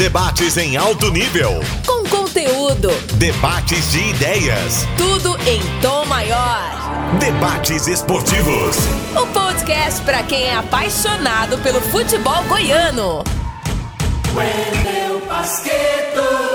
Debates em alto nível. Com conteúdo. Debates de ideias. Tudo em tom maior. Debates esportivos. O podcast para quem é apaixonado pelo futebol goiano. Wendel Basqueto.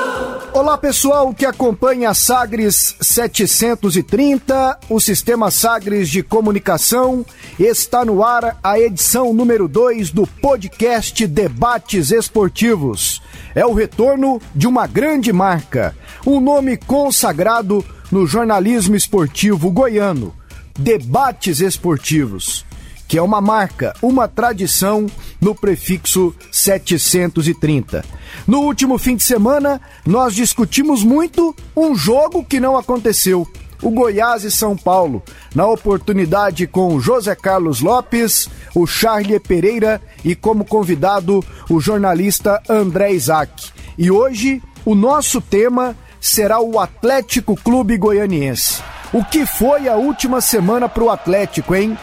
Olá pessoal que acompanha Sagres 730, o sistema Sagres de comunicação, está no ar a edição número 2 do podcast Debates Esportivos. É o retorno de uma grande marca, um nome consagrado no jornalismo esportivo goiano, Debates Esportivos que é uma marca, uma tradição no prefixo 730. No último fim de semana, nós discutimos muito um jogo que não aconteceu. O Goiás e São Paulo, na oportunidade com José Carlos Lopes, o Charlie Pereira e como convidado o jornalista André Isaac. E hoje o nosso tema será o Atlético Clube Goianiense. O que foi a última semana para o Atlético, hein?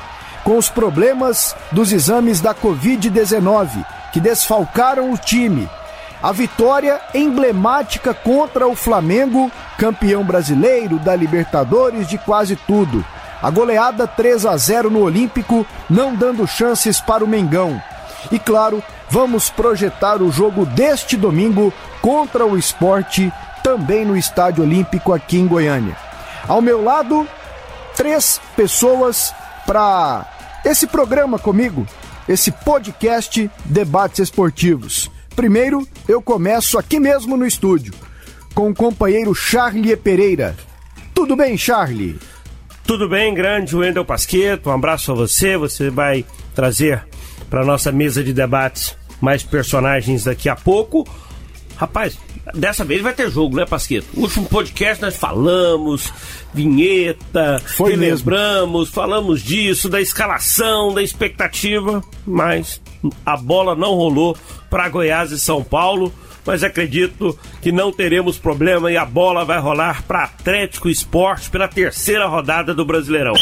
Com os problemas dos exames da Covid-19, que desfalcaram o time. A vitória emblemática contra o Flamengo, campeão brasileiro da Libertadores de quase tudo. A goleada 3 a 0 no Olímpico, não dando chances para o Mengão. E claro, vamos projetar o jogo deste domingo contra o esporte, também no Estádio Olímpico aqui em Goiânia. Ao meu lado, três pessoas para esse programa comigo, esse podcast Debates Esportivos. Primeiro, eu começo aqui mesmo no estúdio, com o companheiro Charlie Pereira. Tudo bem, Charlie? Tudo bem, grande Wendel Pasqueto. Um abraço a você. Você vai trazer para nossa mesa de debates mais personagens daqui a pouco. Rapaz, Dessa vez vai ter jogo, né, Pasqueto? O último podcast nós falamos, vinheta, Foi lembramos, mesmo. falamos disso, da escalação, da expectativa, mas a bola não rolou para Goiás e São Paulo. Mas acredito que não teremos problema e a bola vai rolar para Atlético Esporte pela terceira rodada do Brasileirão.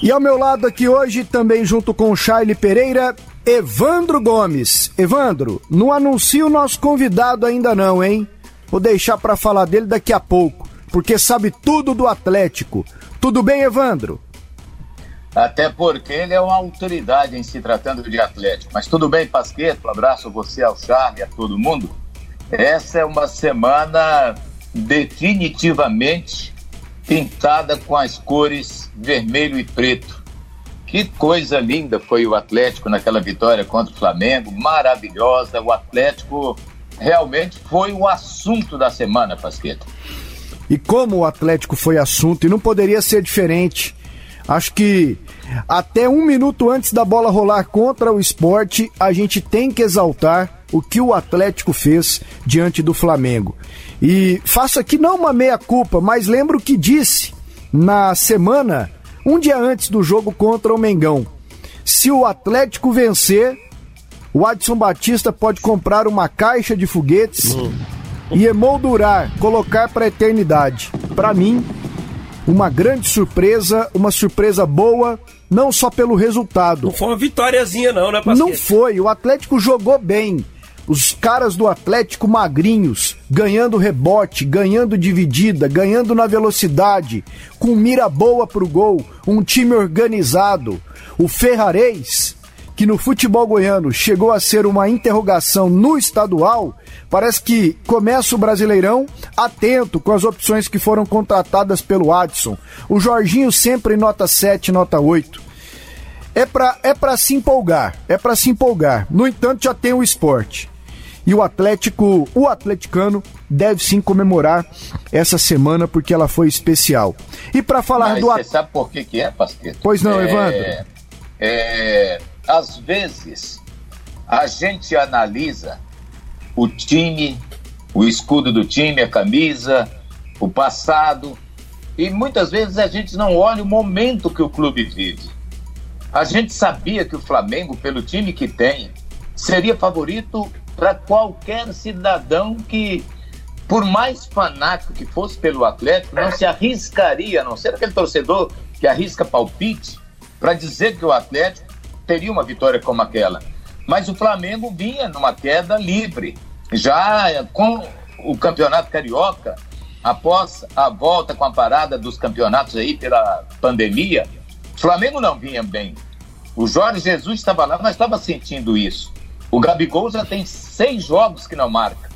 E ao meu lado aqui hoje, também junto com o Charlie Pereira, Evandro Gomes. Evandro, não anuncia o nosso convidado ainda não, hein? Vou deixar para falar dele daqui a pouco, porque sabe tudo do Atlético. Tudo bem, Evandro? Até porque ele é uma autoridade em se tratando de Atlético. Mas tudo bem, Pasqueto? Abraço você, ao Charlie, a todo mundo. Essa é uma semana definitivamente pintada com as cores vermelho e preto que coisa linda foi o Atlético naquela vitória contra o Flamengo, maravilhosa. O Atlético realmente foi o assunto da semana, Pasqueta. E como o Atlético foi assunto, e não poderia ser diferente. Acho que até um minuto antes da bola rolar contra o esporte, a gente tem que exaltar o que o Atlético fez diante do Flamengo. E faço aqui não uma meia-culpa, mas lembro que disse na semana um dia antes do jogo contra o Mengão. Se o Atlético vencer, o Adson Batista pode comprar uma caixa de foguetes uhum. e emoldurar, colocar para a eternidade. Para mim, uma grande surpresa, uma surpresa boa, não só pelo resultado. Não foi uma vitóriazinha não, né, Pasquete? Não foi, o Atlético jogou bem os caras do Atlético magrinhos, ganhando rebote, ganhando dividida, ganhando na velocidade, com mira boa pro gol, um time organizado. O Ferrarez, que no futebol goiano chegou a ser uma interrogação no estadual, parece que começa o Brasileirão atento com as opções que foram contratadas pelo Adson. O Jorginho sempre nota 7, nota 8. É para é pra se empolgar, é para se empolgar. No entanto, já tem o esporte. E o Atlético, o atleticano, deve sim comemorar essa semana porque ela foi especial. E para falar Mas do Você sabe por que, que é, Pasqueta? Pois não, é, Evandro? É, às vezes, a gente analisa o time, o escudo do time, a camisa, o passado, e muitas vezes a gente não olha o momento que o clube vive. A gente sabia que o Flamengo, pelo time que tem, seria favorito para qualquer cidadão que, por mais fanático que fosse pelo Atlético, não se arriscaria, a não ser aquele torcedor que arrisca palpite, para dizer que o Atlético teria uma vitória como aquela. Mas o Flamengo vinha numa queda livre. Já com o campeonato carioca, após a volta com a parada dos campeonatos aí pela pandemia, o Flamengo não vinha bem. O Jorge Jesus estava lá, mas estava sentindo isso. O Gabigol já tem seis jogos que não marca.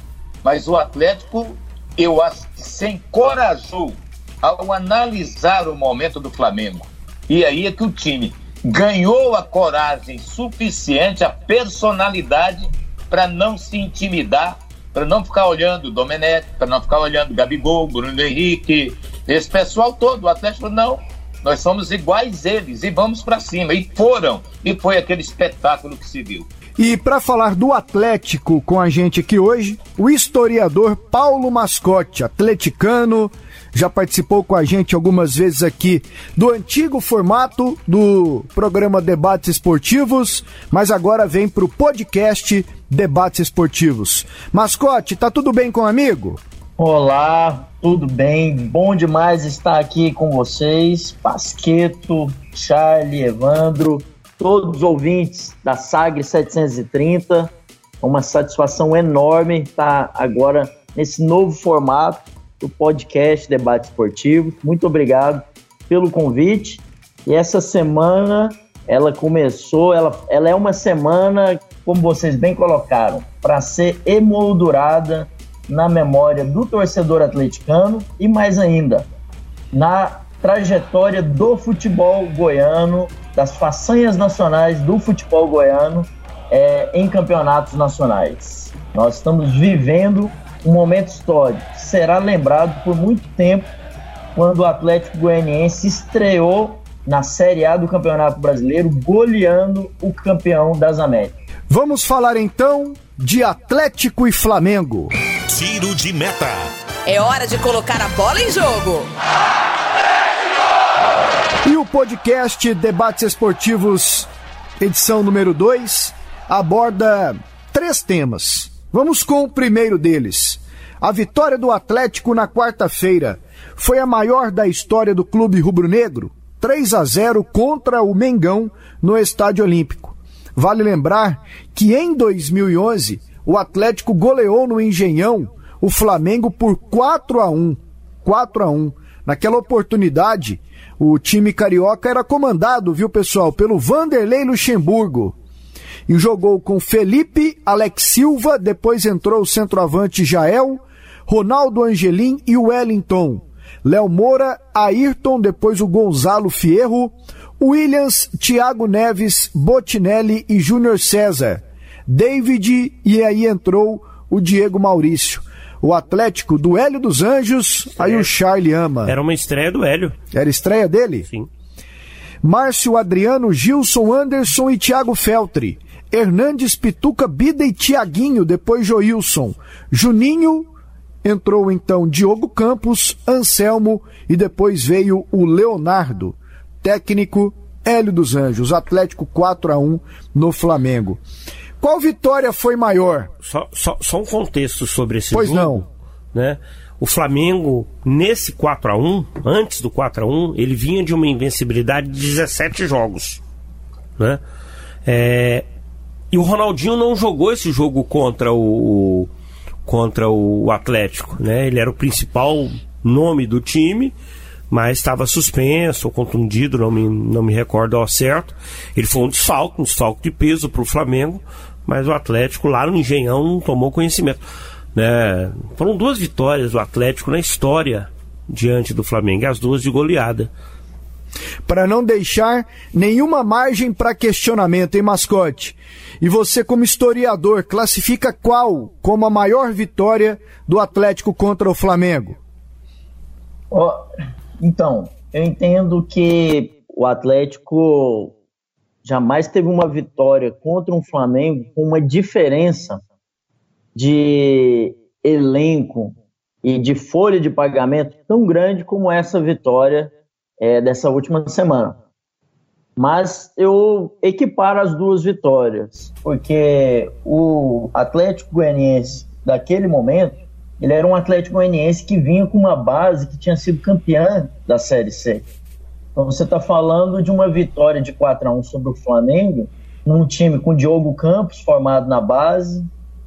Mas o Atlético, eu acho que se encorajou ao analisar o momento do Flamengo. E aí é que o time ganhou a coragem suficiente, a personalidade para não se intimidar, para não ficar olhando Domenech, para não ficar olhando Gabigol, Bruno Henrique, esse pessoal todo. O Atlético não. Nós somos iguais eles e vamos para cima. E foram. E foi aquele espetáculo que se viu. E para falar do Atlético com a gente aqui hoje, o historiador Paulo Mascote, atleticano, já participou com a gente algumas vezes aqui do antigo formato do programa Debates Esportivos, mas agora vem para o podcast Debates Esportivos. Mascote, tá tudo bem com o amigo? Olá, tudo bem? Bom demais estar aqui com vocês. Pasqueto, Charlie, Evandro, todos os ouvintes da Sagre 730. Uma satisfação enorme estar agora nesse novo formato do podcast Debate Esportivo. Muito obrigado pelo convite. E essa semana ela começou, ela, ela é uma semana, como vocês bem colocaram, para ser emoldurada na memória do torcedor atleticano e mais ainda na trajetória do futebol goiano, das façanhas nacionais do futebol goiano é, em campeonatos nacionais. Nós estamos vivendo um momento histórico. Será lembrado por muito tempo quando o Atlético Goianiense estreou na Série A do Campeonato Brasileiro, goleando o campeão das Américas. Vamos falar então de Atlético e Flamengo. Tiro de meta. É hora de colocar a bola em jogo. E o podcast Debates Esportivos, edição número 2, aborda três temas. Vamos com o primeiro deles. A vitória do Atlético na quarta-feira foi a maior da história do clube rubro-negro, 3 a 0 contra o Mengão no Estádio Olímpico. Vale lembrar que em 2011 o Atlético goleou no Engenhão o Flamengo por 4 a 1. 4 a 1. Naquela oportunidade, o time carioca era comandado, viu pessoal, pelo Vanderlei Luxemburgo e jogou com Felipe, Alex Silva, depois entrou o centroavante Jael, Ronaldo Angelim e Wellington. Léo Moura, Ayrton, depois o Gonzalo Fierro, Williams, Thiago Neves, Botinelli e Júnior César. David e aí entrou o Diego Maurício. O Atlético do Hélio dos Anjos, aí o Charlie ama. Era uma estreia do Hélio. Era estreia dele? Sim. Márcio Adriano, Gilson Anderson e Thiago Feltri. Hernandes, Pituca, Bida e Tiaguinho, depois Joilson. Juninho, entrou então Diogo Campos, Anselmo e depois veio o Leonardo. Técnico Hélio dos Anjos, Atlético 4 a 1 no Flamengo. Qual vitória foi maior? Só, só, só um contexto sobre esse pois jogo. Pois não. Né? O Flamengo, nesse 4 a 1 antes do 4 a 1 ele vinha de uma invencibilidade de 17 jogos. Né? É, e o Ronaldinho não jogou esse jogo contra o, contra o Atlético, né? Ele era o principal nome do time, mas estava suspenso ou contundido, não me, não me recordo ao certo. Ele foi um desfalque, um desfalque de peso para o Flamengo, mas o Atlético lá no Engenhão não tomou conhecimento. Né? Foram duas vitórias do Atlético na história diante do Flamengo, e as duas de goleada. Para não deixar nenhuma margem para questionamento, hein, mascote? E você, como historiador, classifica qual como a maior vitória do Atlético contra o Flamengo? Oh, então, eu entendo que o Atlético jamais teve uma vitória contra um Flamengo com uma diferença de elenco e de folha de pagamento tão grande como essa vitória é, dessa última semana. Mas eu equiparo as duas vitórias, porque o Atlético Goianiense daquele momento, ele era um Atlético Goianiense que vinha com uma base que tinha sido campeã da Série C. Então você está falando de uma vitória de 4 a 1 sobre o Flamengo, num time com Diogo Campos formado na base,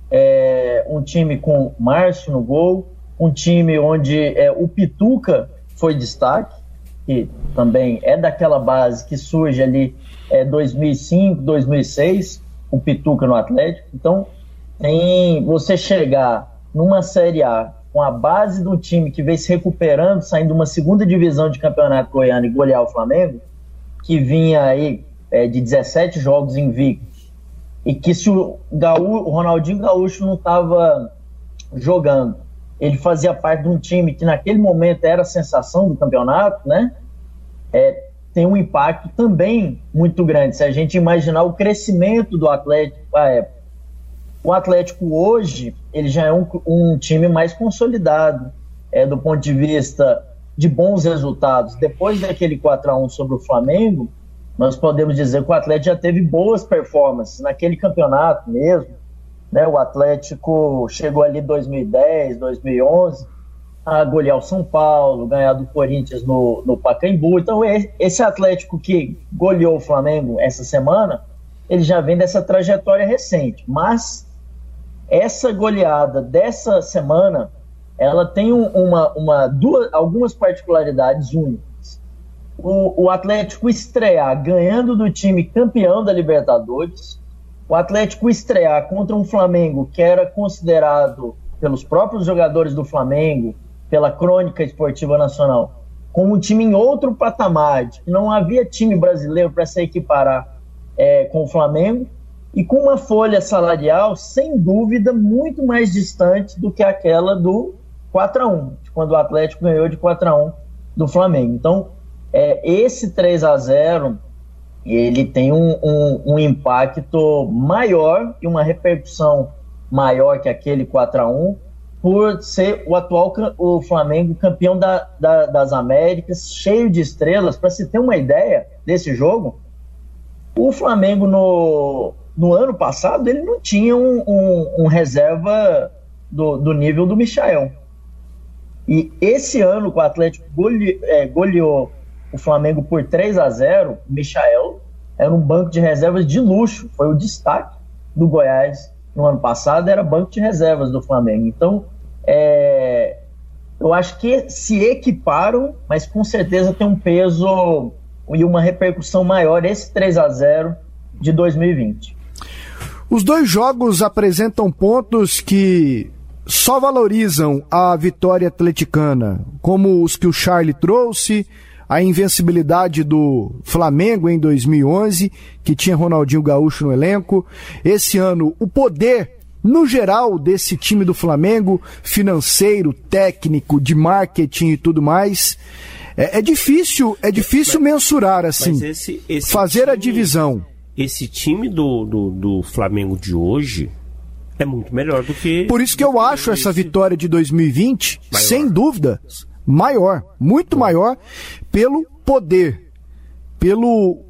é, um time com Márcio no gol, um time onde é, o Pituca foi destaque, que também é daquela base que surge ali é, 2005, 2006, o Pituca no Atlético. Então, tem você chegar numa Série A com a base do time que vem se recuperando, saindo de uma segunda divisão de campeonato goiano e golear o Flamengo, que vinha aí é, de 17 jogos invictos, e que se o, Gaú, o Ronaldinho Gaúcho não estava jogando, ele fazia parte de um time que naquele momento era a sensação do campeonato, né? É, tem um impacto também muito grande. Se a gente imaginar o crescimento do Atlético à época. O Atlético hoje, ele já é um, um time mais consolidado, é, do ponto de vista de bons resultados. Depois daquele 4 a 1 sobre o Flamengo, nós podemos dizer que o Atlético já teve boas performances naquele campeonato mesmo. Né? O Atlético chegou ali em 2010, 2011 a golear o São Paulo, ganhar do Corinthians no, no Pacaembu. Então, esse Atlético que goleou o Flamengo essa semana, ele já vem dessa trajetória recente. Mas essa goleada dessa semana, ela tem uma, uma duas, algumas particularidades únicas. O, o Atlético estrear ganhando do time campeão da Libertadores, o Atlético estrear contra um Flamengo que era considerado pelos próprios jogadores do Flamengo pela crônica esportiva nacional, como um time em outro patamar, não havia time brasileiro para se equiparar é, com o Flamengo, e com uma folha salarial, sem dúvida, muito mais distante do que aquela do 4 a 1 quando o Atlético ganhou de 4 a 1 do Flamengo. Então, é, esse 3 a 0 ele tem um, um, um impacto maior e uma repercussão maior que aquele 4 a 1 por ser o atual o Flamengo campeão da, da, das Américas, cheio de estrelas. Para se ter uma ideia desse jogo, o Flamengo no, no ano passado ele não tinha um, um, um reserva do, do, nível do Michael. E esse ano, o Atlético gole, é, goleou o Flamengo por 3 a 0 o Michael era um banco de reservas de luxo, foi o destaque do Goiás no ano passado era banco de reservas do Flamengo. Então, é, eu acho que se equiparam, mas com certeza tem um peso e uma repercussão maior esse 3 a 0 de 2020. Os dois jogos apresentam pontos que só valorizam a vitória atleticana, como os que o Charlie trouxe, a invencibilidade do Flamengo em 2011, que tinha Ronaldinho Gaúcho no elenco. Esse ano, o poder, no geral, desse time do Flamengo, financeiro, técnico, de marketing e tudo mais. É, é difícil, é difícil mas, mensurar assim, esse, esse fazer time, a divisão. Esse time do, do, do Flamengo de hoje, é muito melhor do que. Por isso que eu acho essa vitória de 2020, maior. sem dúvida, maior, muito maior, pelo poder, pelo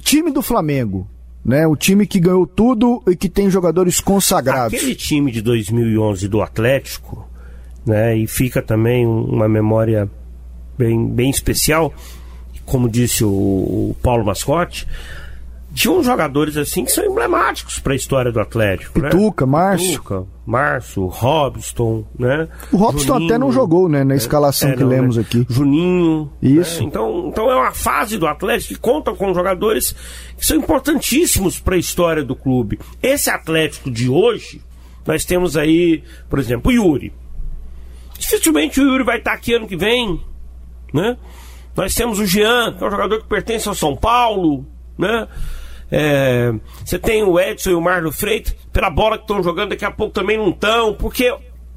time do Flamengo. Né, o time que ganhou tudo e que tem jogadores consagrados. Aquele time de 2011 do Atlético, né, e fica também uma memória bem, bem especial, como disse o, o Paulo Mascote, tinha uns jogadores assim que são emblemáticos para a história do Atlético. Né? Pituca, né? Márcio. Pituca, Márcio, Robson, né? O Robson Juninho, até não jogou, né? Na é, escalação é, que não, lemos né? aqui. Juninho. Isso. Né? Então, então é uma fase do Atlético que conta com jogadores que são importantíssimos para a história do clube. Esse Atlético de hoje, nós temos aí, por exemplo, o Yuri. Dificilmente o Yuri vai estar aqui ano que vem, né? Nós temos o Jean, que é um jogador que pertence ao São Paulo, né? É, você tem o Edson e o Marlon Freitas, pela bola que estão jogando, daqui a pouco também não estão, porque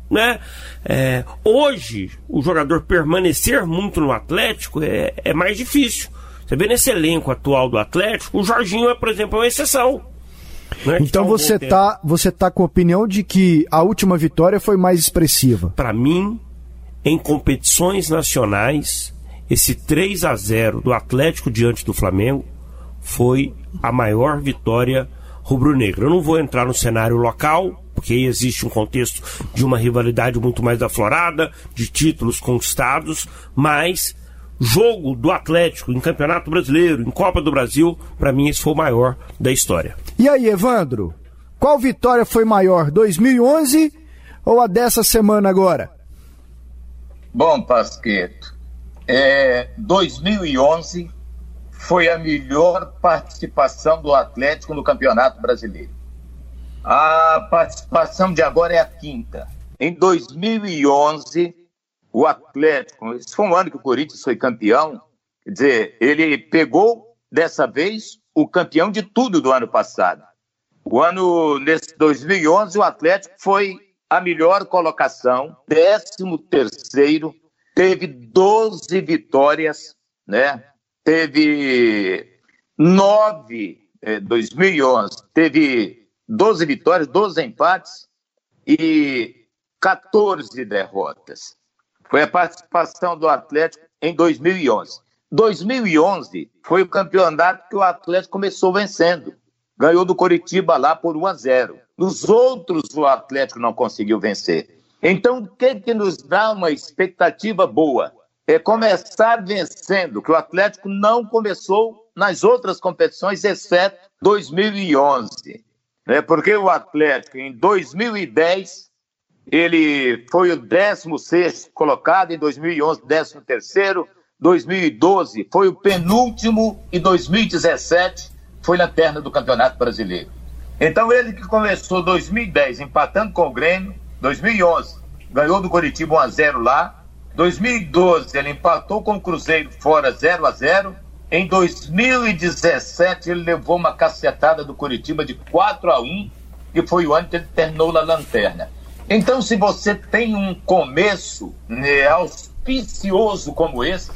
né, é, hoje o jogador permanecer muito no Atlético é, é mais difícil. Você vê nesse elenco atual do Atlético, o Jorginho é, por exemplo, uma exceção. Né, então tá um você tá, você tá com a opinião de que a última vitória foi mais expressiva? Para mim, em competições nacionais, esse 3 a 0 do Atlético diante do Flamengo foi a maior vitória rubro-negra. Eu não vou entrar no cenário local, porque aí existe um contexto de uma rivalidade muito mais aflorada, de títulos conquistados, mas jogo do Atlético em Campeonato Brasileiro, em Copa do Brasil, para mim esse foi o maior da história. E aí, Evandro? Qual vitória foi maior, 2011 ou a dessa semana agora? Bom, Pasqueto, é, 2011 foi a melhor participação do Atlético no Campeonato Brasileiro. A participação de agora é a quinta. Em 2011, o Atlético, esse foi um ano que o Corinthians foi campeão, quer dizer, ele pegou dessa vez o campeão de tudo do ano passado. O ano, nesse 2011, o Atlético foi a melhor colocação, 13 terceiro, teve 12 vitórias, né? Teve nove, eh, 2011, teve 12 vitórias, 12 empates e 14 derrotas. Foi a participação do Atlético em 2011. 2011 foi o campeonato que o Atlético começou vencendo. Ganhou do Coritiba lá por 1 a 0. Nos outros, o Atlético não conseguiu vencer. Então, o que, que nos dá uma expectativa boa? É começar vencendo, que o Atlético não começou nas outras competições, exceto 2011. Né? Porque o Atlético, em 2010, ele foi o 16 colocado, em 2011, 13. 2012 foi o penúltimo e 2017 foi na perna do Campeonato Brasileiro. Então ele que começou 2010 empatando com o Grêmio, 2011 ganhou do Coritiba 1 a 0 lá, 2012 ele empatou com o Cruzeiro fora 0 a 0. Em 2017 ele levou uma cacetada do Coritiba de 4 a 1, que foi o ano que ele terminou na lanterna. Então se você tem um começo né, auspicioso como esse,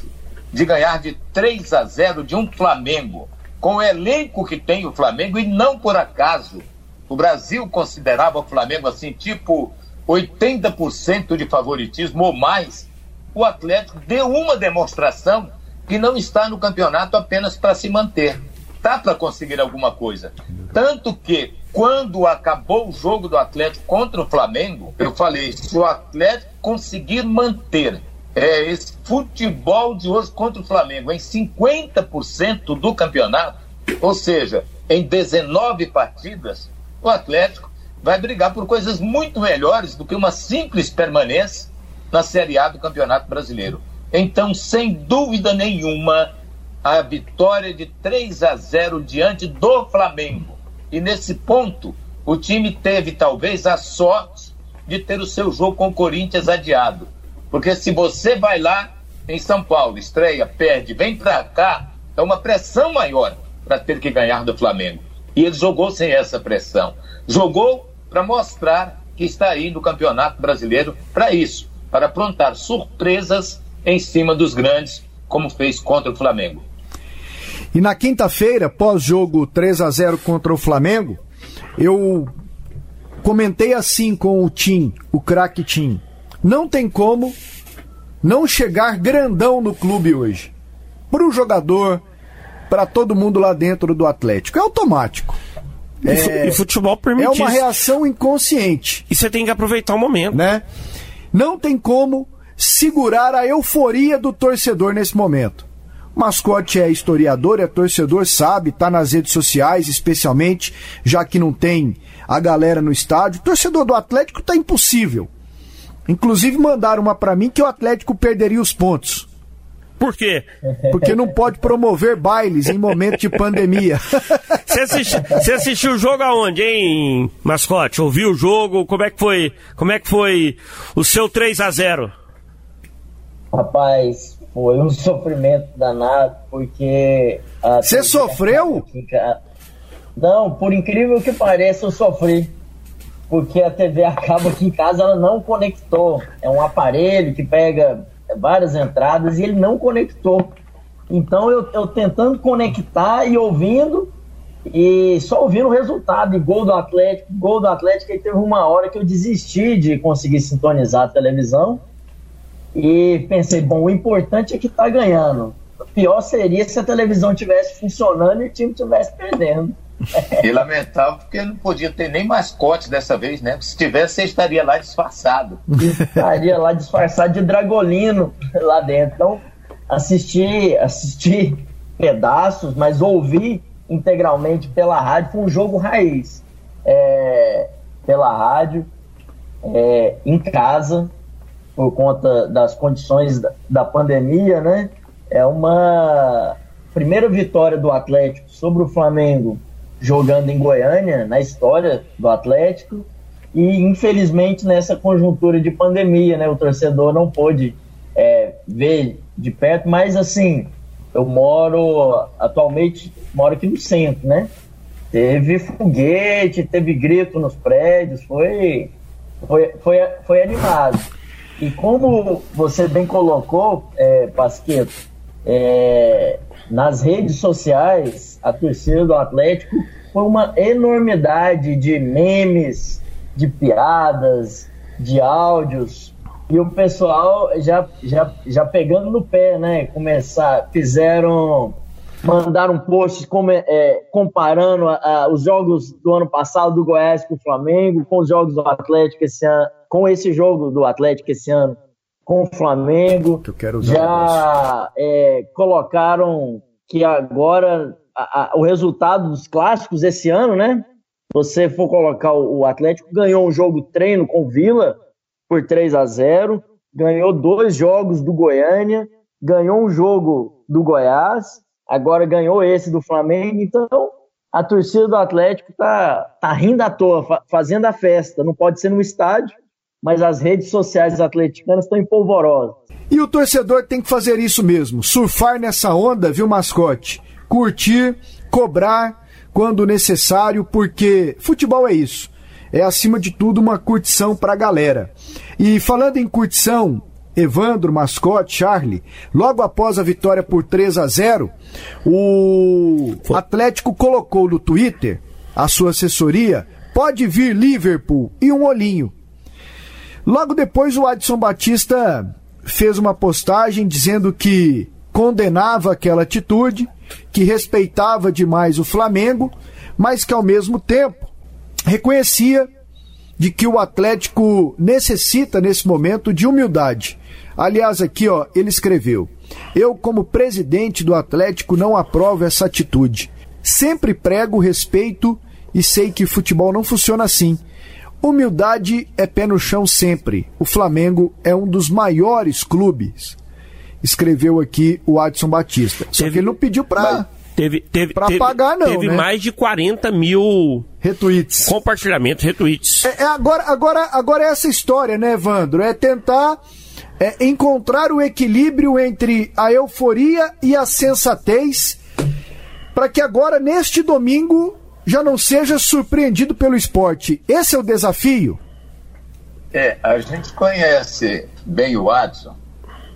de ganhar de 3 a 0 de um Flamengo com o elenco que tem o Flamengo, e não por acaso o Brasil considerava o Flamengo assim, tipo 80% de favoritismo ou mais, o Atlético deu uma demonstração que não está no campeonato apenas para se manter. Está para conseguir alguma coisa. Tanto que, quando acabou o jogo do Atlético contra o Flamengo, eu falei: se o Atlético conseguir manter é, esse futebol de hoje contra o Flamengo em 50% do campeonato, ou seja, em 19 partidas, o Atlético vai brigar por coisas muito melhores do que uma simples permanência na Série A do Campeonato Brasileiro. Então, sem dúvida nenhuma, a vitória de 3 a 0 diante do Flamengo. E nesse ponto, o time teve talvez a sorte de ter o seu jogo com o Corinthians adiado. Porque se você vai lá em São Paulo, estreia, perde, vem para cá, é uma pressão maior para ter que ganhar do Flamengo. E ele jogou sem essa pressão. Jogou para mostrar que está aí no Campeonato Brasileiro para isso, para aprontar surpresas em cima dos grandes, como fez contra o Flamengo. E na quinta-feira, pós-jogo 3 a 0 contra o Flamengo, eu comentei assim com o Tim, o craque Tim. Não tem como não chegar grandão no clube hoje. Para o jogador, para todo mundo lá dentro do Atlético. É automático. É, e futebol permite É uma isso. reação inconsciente. E você tem que aproveitar o momento. Né? Não tem como segurar a euforia do torcedor nesse momento. O mascote é historiador, é torcedor, sabe, tá nas redes sociais, especialmente, já que não tem a galera no estádio. O torcedor do Atlético tá impossível. Inclusive mandaram uma para mim que o Atlético perderia os pontos. Por quê? Porque não pode promover bailes em momento de pandemia. Você assistiu, você assistiu o jogo aonde, hein, mascote? Ouviu o jogo? Como é que foi? Como é que foi o seu 3 a 0? Rapaz, foi um sofrimento danado, porque. Você sofreu? Não, por incrível que pareça, eu sofri. Porque a TV acaba aqui em casa, ela não conectou. É um aparelho que pega várias entradas e ele não conectou. Então eu, eu tentando conectar e ouvindo, e só ouvindo o resultado, gol do Atlético, gol do Atlético, e teve uma hora que eu desisti de conseguir sintonizar a televisão. E pensei, bom, o importante é que tá ganhando. O pior seria se a televisão tivesse funcionando e o time tivesse perdendo. E lamentável porque não podia ter nem mascote dessa vez, né? Se tivesse, você estaria lá disfarçado. Estaria lá disfarçado de dragolino lá dentro. Então, assisti, assisti pedaços, mas ouvi integralmente pela rádio. Foi um jogo raiz. é, pela rádio, é, em casa, por conta das condições da, da pandemia, né? É uma primeira vitória do Atlético sobre o Flamengo jogando em Goiânia, na história do Atlético, e infelizmente nessa conjuntura de pandemia, né? O torcedor não pôde é, ver de perto, mas assim, eu moro atualmente, moro aqui no centro, né? Teve foguete, teve grito nos prédios, foi, foi, foi, foi animado. E como você bem colocou, é, Pasqueto, é, nas redes sociais, a torcida do Atlético foi uma enormidade de memes, de piadas, de áudios, e o pessoal já, já, já pegando no pé, né? Começar, fizeram, mandaram posts é, comparando a, a, os jogos do ano passado do Goiás com o Flamengo, com os jogos do Atlético esse ano, com esse jogo do Atlético esse ano com o Flamengo. Que eu quero já é, colocaram que agora a, a, o resultado dos clássicos esse ano, né? Você for colocar o, o Atlético ganhou um jogo treino com o Vila por 3 a 0, ganhou dois jogos do Goiânia, ganhou um jogo do Goiás, agora ganhou esse do Flamengo. Então, a torcida do Atlético tá, tá rindo à toa, fa fazendo a festa. Não pode ser no estádio, mas as redes sociais atleticanas estão empolvorosas. E o torcedor tem que fazer isso mesmo, surfar nessa onda, viu, mascote? Curtir, cobrar quando necessário, porque futebol é isso é acima de tudo uma curtição para a galera. E falando em curtição, Evandro, Mascote, Charlie, logo após a vitória por 3 a 0, o Atlético colocou no Twitter, a sua assessoria, pode vir Liverpool e um olhinho. Logo depois o Adson Batista fez uma postagem dizendo que condenava aquela atitude, que respeitava demais o Flamengo, mas que ao mesmo tempo reconhecia de que o Atlético necessita nesse momento de humildade. Aliás, aqui ó, ele escreveu: Eu, como presidente do Atlético, não aprovo essa atitude. Sempre prego respeito e sei que futebol não funciona assim. Humildade é pé no chão sempre. O Flamengo é um dos maiores clubes. Escreveu aqui o Adson Batista. Só que ele não pediu para Teve, teve, pra teve, pagar, não. Teve né? mais de 40 mil retweets. Compartilhamentos, retweets. É, é, agora, agora, agora é essa história, né, Evandro? É tentar é, encontrar o equilíbrio entre a euforia e a sensatez para que agora, neste domingo, já não seja surpreendido pelo esporte. Esse é o desafio? É, a gente conhece bem o Adson.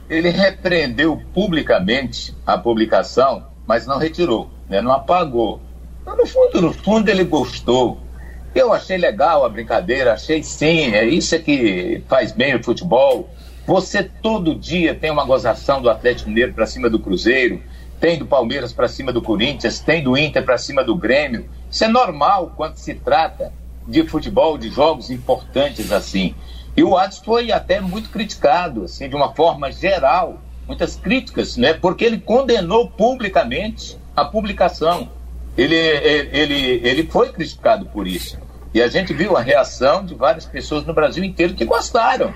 Ele repreendeu publicamente a publicação mas não retirou, né? não apagou. Então, no fundo, no fundo, ele gostou. Eu achei legal a brincadeira, achei sim, é isso é que faz bem o futebol. Você todo dia tem uma gozação do Atlético Mineiro para cima do Cruzeiro, tem do Palmeiras para cima do Corinthians, tem do Inter para cima do Grêmio. Isso é normal quando se trata de futebol, de jogos importantes assim. E o Atos foi até muito criticado, assim, de uma forma geral, muitas críticas, né? Porque ele condenou publicamente a publicação. Ele, ele, ele foi criticado por isso. E a gente viu a reação de várias pessoas no Brasil inteiro que gostaram.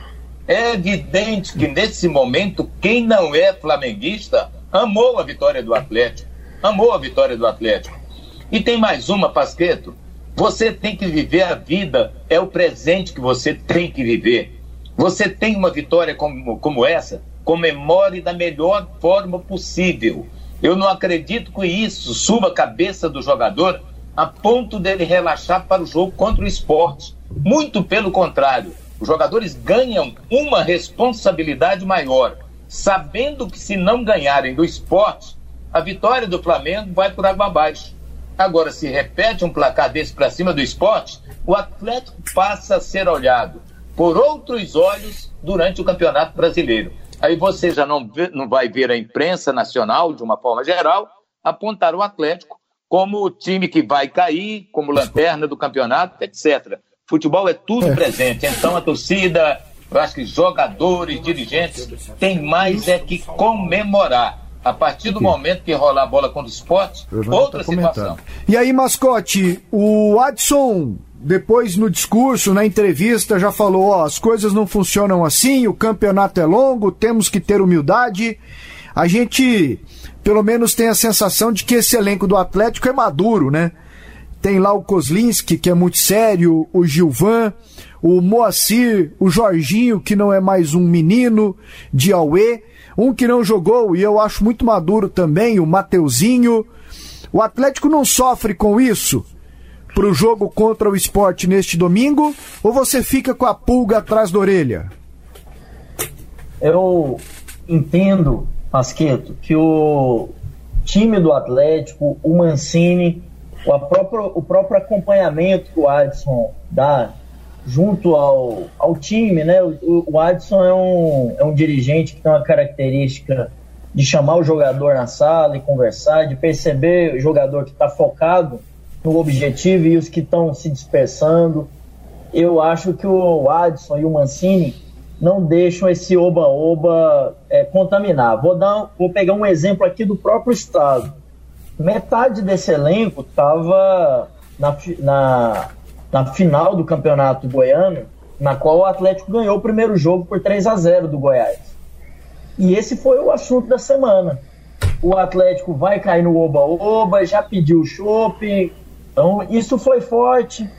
É evidente que nesse momento, quem não é flamenguista amou a vitória do Atlético. Amou a vitória do Atlético. E tem mais uma, Pasqueto. Você tem que viver a vida, é o presente que você tem que viver. Você tem uma vitória como, como essa, comemore da melhor forma possível. Eu não acredito que isso suba a cabeça do jogador a ponto dele relaxar para o jogo contra o esporte. Muito pelo contrário, os jogadores ganham uma responsabilidade maior, sabendo que se não ganharem do esporte, a vitória do Flamengo vai por água abaixo. Agora, se repete um placar desse para cima do esporte, o Atlético passa a ser olhado por outros olhos durante o Campeonato Brasileiro. Aí você já não, vê, não vai ver a imprensa nacional, de uma forma geral, apontar o Atlético como o time que vai cair, como lanterna do campeonato, etc. Futebol é tudo é. presente. Então a torcida, eu acho que jogadores, dirigentes, tem mais é que comemorar. A partir do momento que rolar a bola contra o esporte, outra tá situação. E aí, mascote, o Adson depois no discurso, na entrevista, já falou: ó, as coisas não funcionam assim, o campeonato é longo, temos que ter humildade. A gente, pelo menos, tem a sensação de que esse elenco do Atlético é maduro, né? Tem lá o Kozlinski, que é muito sério, o Gilvan, o Moacir, o Jorginho, que não é mais um menino de Aue, um que não jogou e eu acho muito maduro também, o Mateuzinho. O Atlético não sofre com isso para o jogo contra o esporte neste domingo ou você fica com a pulga atrás da orelha? Eu entendo, Pasqueto, que o time do Atlético, o Mancini, o próprio, o próprio acompanhamento que o Adson dá junto ao, ao time, né? O, o Adson é um, é um dirigente que tem uma característica de chamar o jogador na sala e conversar, de perceber o jogador que está focado no objetivo e os que estão se dispersando. Eu acho que o Adson e o Mancini não deixam esse oba-oba é, contaminar. Vou, dar, vou pegar um exemplo aqui do próprio estado. Metade desse elenco estava na, na, na final do campeonato goiano, na qual o Atlético ganhou o primeiro jogo por 3 a 0 do Goiás. E esse foi o assunto da semana. O Atlético vai cair no oba-oba, já pediu chope. Então, isso foi forte.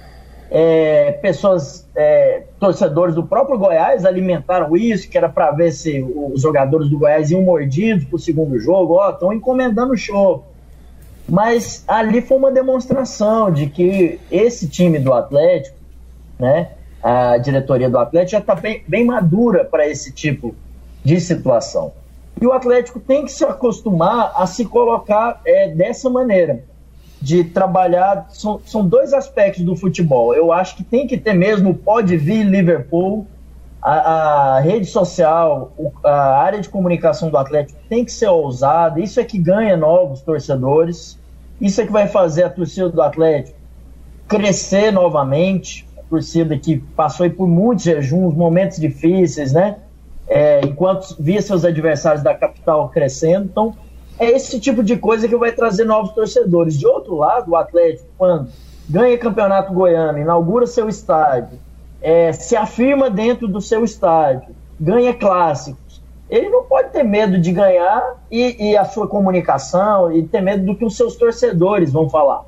É, pessoas, é, torcedores do próprio Goiás alimentaram isso, que era para ver se os jogadores do Goiás iam mordidos para o segundo jogo. Ó, estão encomendando o show. Mas ali foi uma demonstração de que esse time do Atlético, né, a diretoria do Atlético já está bem, bem madura para esse tipo de situação. E o Atlético tem que se acostumar a se colocar é, dessa maneira, de trabalhar. São, são dois aspectos do futebol. Eu acho que tem que ter mesmo, pode vir Liverpool, a, a, rede social, a área de comunicação do Atlético tem que ser ousada. Isso é que ganha novos torcedores. Isso é que vai fazer a torcida do Atlético crescer novamente. A torcida que passou por muitos jejuns, momentos difíceis, né? É, enquanto via seus adversários da capital crescendo. Então, é esse tipo de coisa que vai trazer novos torcedores. De outro lado, o Atlético, quando ganha campeonato goiano, inaugura seu estádio, é, se afirma dentro do seu estádio, ganha clássicos, ele não pode ter medo de ganhar e, e, a sua comunicação e ter medo do que os seus torcedores vão falar.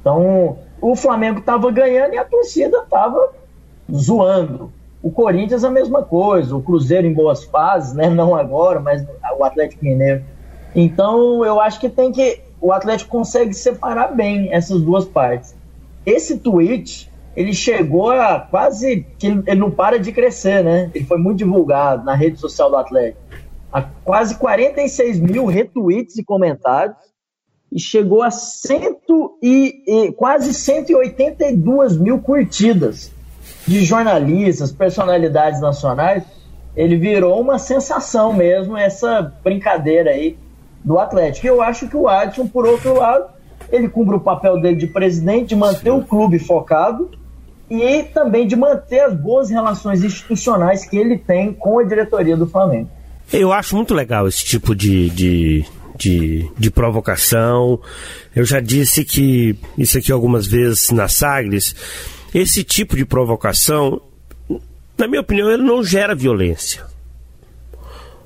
Então, o Flamengo estava ganhando e a torcida estava zoando. O Corinthians a mesma coisa, o Cruzeiro em boas fases, né? Não agora, mas o Atlético Mineiro. Então, eu acho que tem que o Atlético consegue separar bem essas duas partes. Esse tweet ele chegou a quase que ele não para de crescer, né? Ele foi muito divulgado na rede social do Atlético. A quase 46 mil retweets e comentários e chegou a cento e, e, quase 182 mil curtidas de jornalistas, personalidades nacionais. Ele virou uma sensação mesmo, essa brincadeira aí do Atlético. Eu acho que o Adson, por outro lado, ele cumpre o papel dele de presidente, de manter Sim. o clube focado e também de manter as boas relações institucionais que ele tem com a diretoria do Flamengo. Eu acho muito legal esse tipo de, de, de, de provocação. Eu já disse que isso aqui algumas vezes na Sagres. Esse tipo de provocação, na minha opinião, ele não gera violência.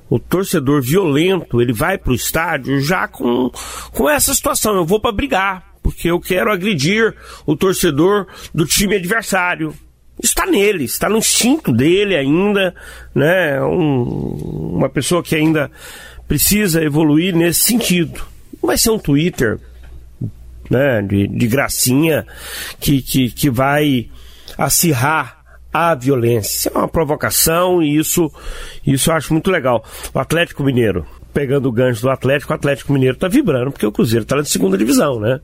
O torcedor violento, ele vai para o estádio já com, com essa situação. Eu vou para brigar porque eu quero agredir o torcedor do time adversário. Está nele, está no instinto dele ainda, né? Um, uma pessoa que ainda precisa evoluir nesse sentido. Não vai ser um Twitter né, de, de gracinha que, que, que vai acirrar a violência. Isso é uma provocação e isso, isso eu acho muito legal. O Atlético Mineiro pegando o gancho do Atlético, o Atlético Mineiro tá vibrando, porque o Cruzeiro tá na segunda divisão, né?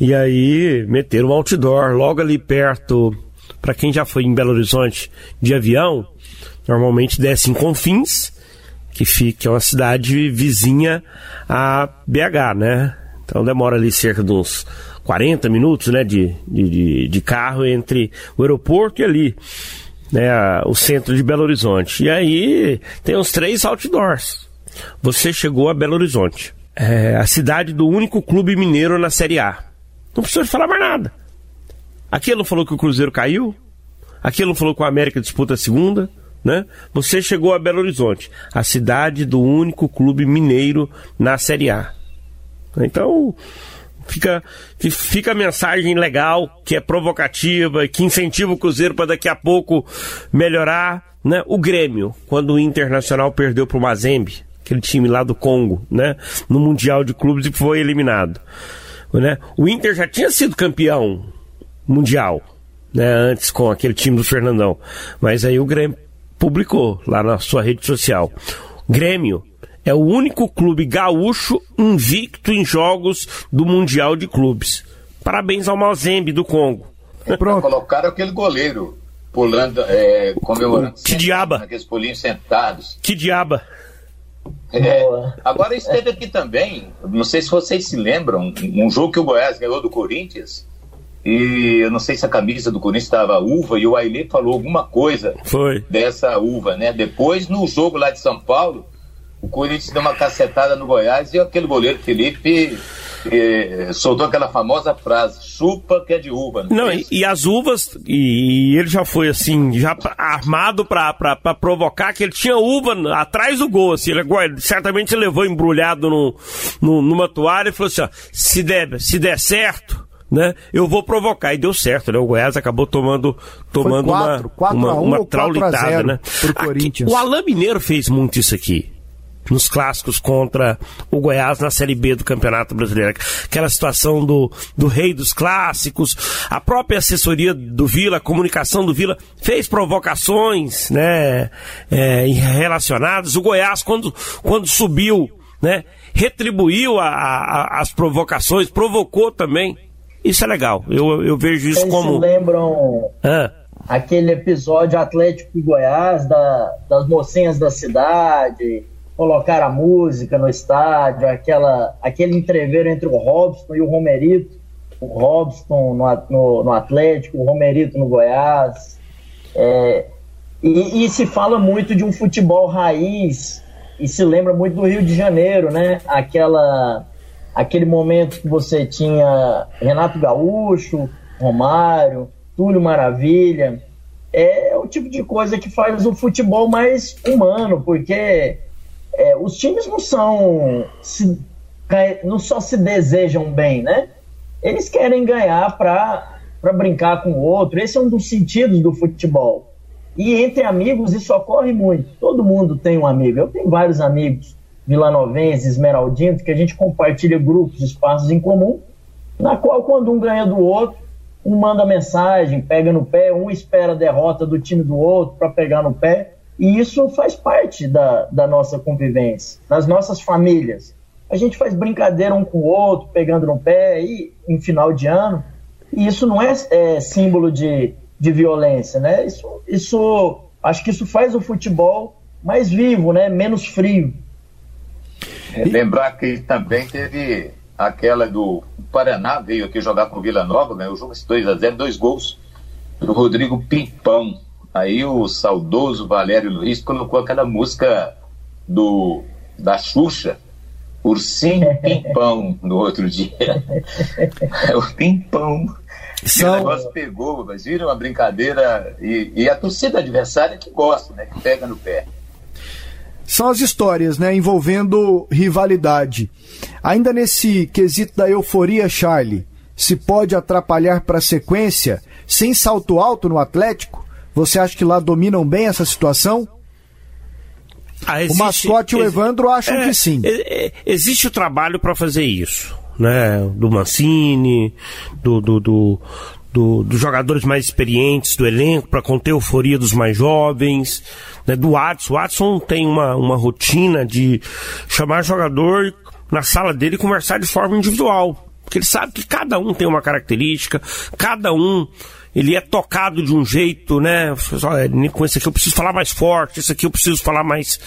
E aí meteram um outdoor logo ali perto, para quem já foi em Belo Horizonte de avião, normalmente desce em Confins, que fica é uma cidade vizinha a BH, né? Então demora ali cerca de uns 40 minutos, né, de, de, de carro entre o aeroporto e ali, né, o centro de Belo Horizonte. E aí tem uns três outdoors você chegou a Belo Horizonte, é a cidade do único clube mineiro na Série A. Não precisa falar mais nada. Aquele não falou que o Cruzeiro caiu? Aquele não falou que o América disputa a segunda? Né? Você chegou a Belo Horizonte, a cidade do único clube mineiro na Série A. Então, fica, fica a mensagem legal, que é provocativa, que incentiva o Cruzeiro para daqui a pouco melhorar. Né? O Grêmio, quando o Internacional perdeu para o Mazembe, aquele time lá do Congo, né? no Mundial de Clubes e foi eliminado. Né? O Inter já tinha sido campeão mundial, né? antes com aquele time do Fernandão. Mas aí o Grêmio publicou lá na sua rede social. Grêmio é o único clube gaúcho invicto em jogos do Mundial de Clubes. Parabéns ao Mazembe do Congo. Pronto. Colocaram aquele goleiro pulando, é, comemorando. Que diaba! Aqueles pulinhos sentados. Que diaba! É, agora esteve aqui também, não sei se vocês se lembram, um jogo que o Goiás ganhou do Corinthians, e eu não sei se a camisa do Corinthians estava uva, e o Ailê falou alguma coisa Foi. dessa uva, né? Depois, no jogo lá de São Paulo, o Corinthians deu uma cacetada no Goiás e aquele goleiro Felipe eh, soltou aquela famosa frase: chupa que é de uva. Não, não é e, e, as uvas, e, e, ele já foi assim, já armado pra, provocar que ele tinha uva atrás do gol, assim, ele certamente levou embrulhado no, no, numa toalha e falou assim: ó, se der, se der certo né? Eu vou provocar. E deu certo, né? O Goiás acabou tomando, tomando quatro, uma, quatro uma, uma traulitada, né? Pro Corinthians. Aqui, o Alain Mineiro fez muito isso aqui nos clássicos contra o Goiás na Série B do Campeonato Brasileiro. Aquela situação do, do rei dos clássicos, a própria assessoria do Vila, a comunicação do Vila, fez provocações né, é, relacionadas. O Goiás, quando, quando subiu, né, retribuiu a, a, as provocações, provocou também. Isso é legal. Eu, eu vejo isso Vocês como. Se lembram ah. aquele episódio Atlético e Goiás, da, das mocinhas da cidade, colocar a música no estádio, aquela, aquele entreveiro entre o Robson e o Romerito. O Robson no, no, no Atlético, o Romerito no Goiás. É, e, e se fala muito de um futebol raiz e se lembra muito do Rio de Janeiro, né? Aquela aquele momento que você tinha Renato Gaúcho, Romário, Túlio Maravilha, é o tipo de coisa que faz o futebol mais humano, porque os times não são se, não só se desejam bem, né? Eles querem ganhar para brincar com o outro. Esse é um dos sentidos do futebol. E entre amigos isso ocorre muito. Todo mundo tem um amigo. Eu tenho vários amigos vilanovenses, esmeraldinos, que a gente compartilha grupos, espaços em comum, na qual quando um ganha do outro, um manda mensagem, pega no pé, um espera a derrota do time do outro para pegar no pé, e isso faz parte da, da nossa convivência, nas nossas famílias. A gente faz brincadeira um com o outro, pegando no pé, e em final de ano, e isso não é, é símbolo de, de violência, né? Isso, isso, acho que isso faz o futebol mais vivo, né? Menos frio. É, lembrar que também teve aquela do Paraná, veio aqui jogar com o Vila Nova, ganhou o jogo 2x0, dois gols do Rodrigo Pimpão. Aí o saudoso Valério Luiz colocou aquela música do da Xuxa, Ursinho Pimpão, no outro dia. o Pimpão. São... O negócio pegou, mas viram uma brincadeira. E, e a torcida adversária que gosta, né? Que pega no pé são as histórias, né, envolvendo rivalidade. Ainda nesse quesito da euforia, Charlie, se pode atrapalhar para a sequência sem salto alto no Atlético? Você acha que lá dominam bem essa situação? Ah, existe, o mascote e o Evandro acham é, que sim. É, é, existe o trabalho para fazer isso, né? Do Mancini, do, do, do, do, dos jogadores mais experientes do elenco para conter a euforia dos mais jovens, né, do Watson. O Watson tem uma, uma rotina de chamar jogador na sala dele e conversar de forma individual. Porque ele sabe que cada um tem uma característica, cada um ele é tocado de um jeito, né? Com esse aqui eu preciso falar mais forte, esse aqui eu preciso falar mais,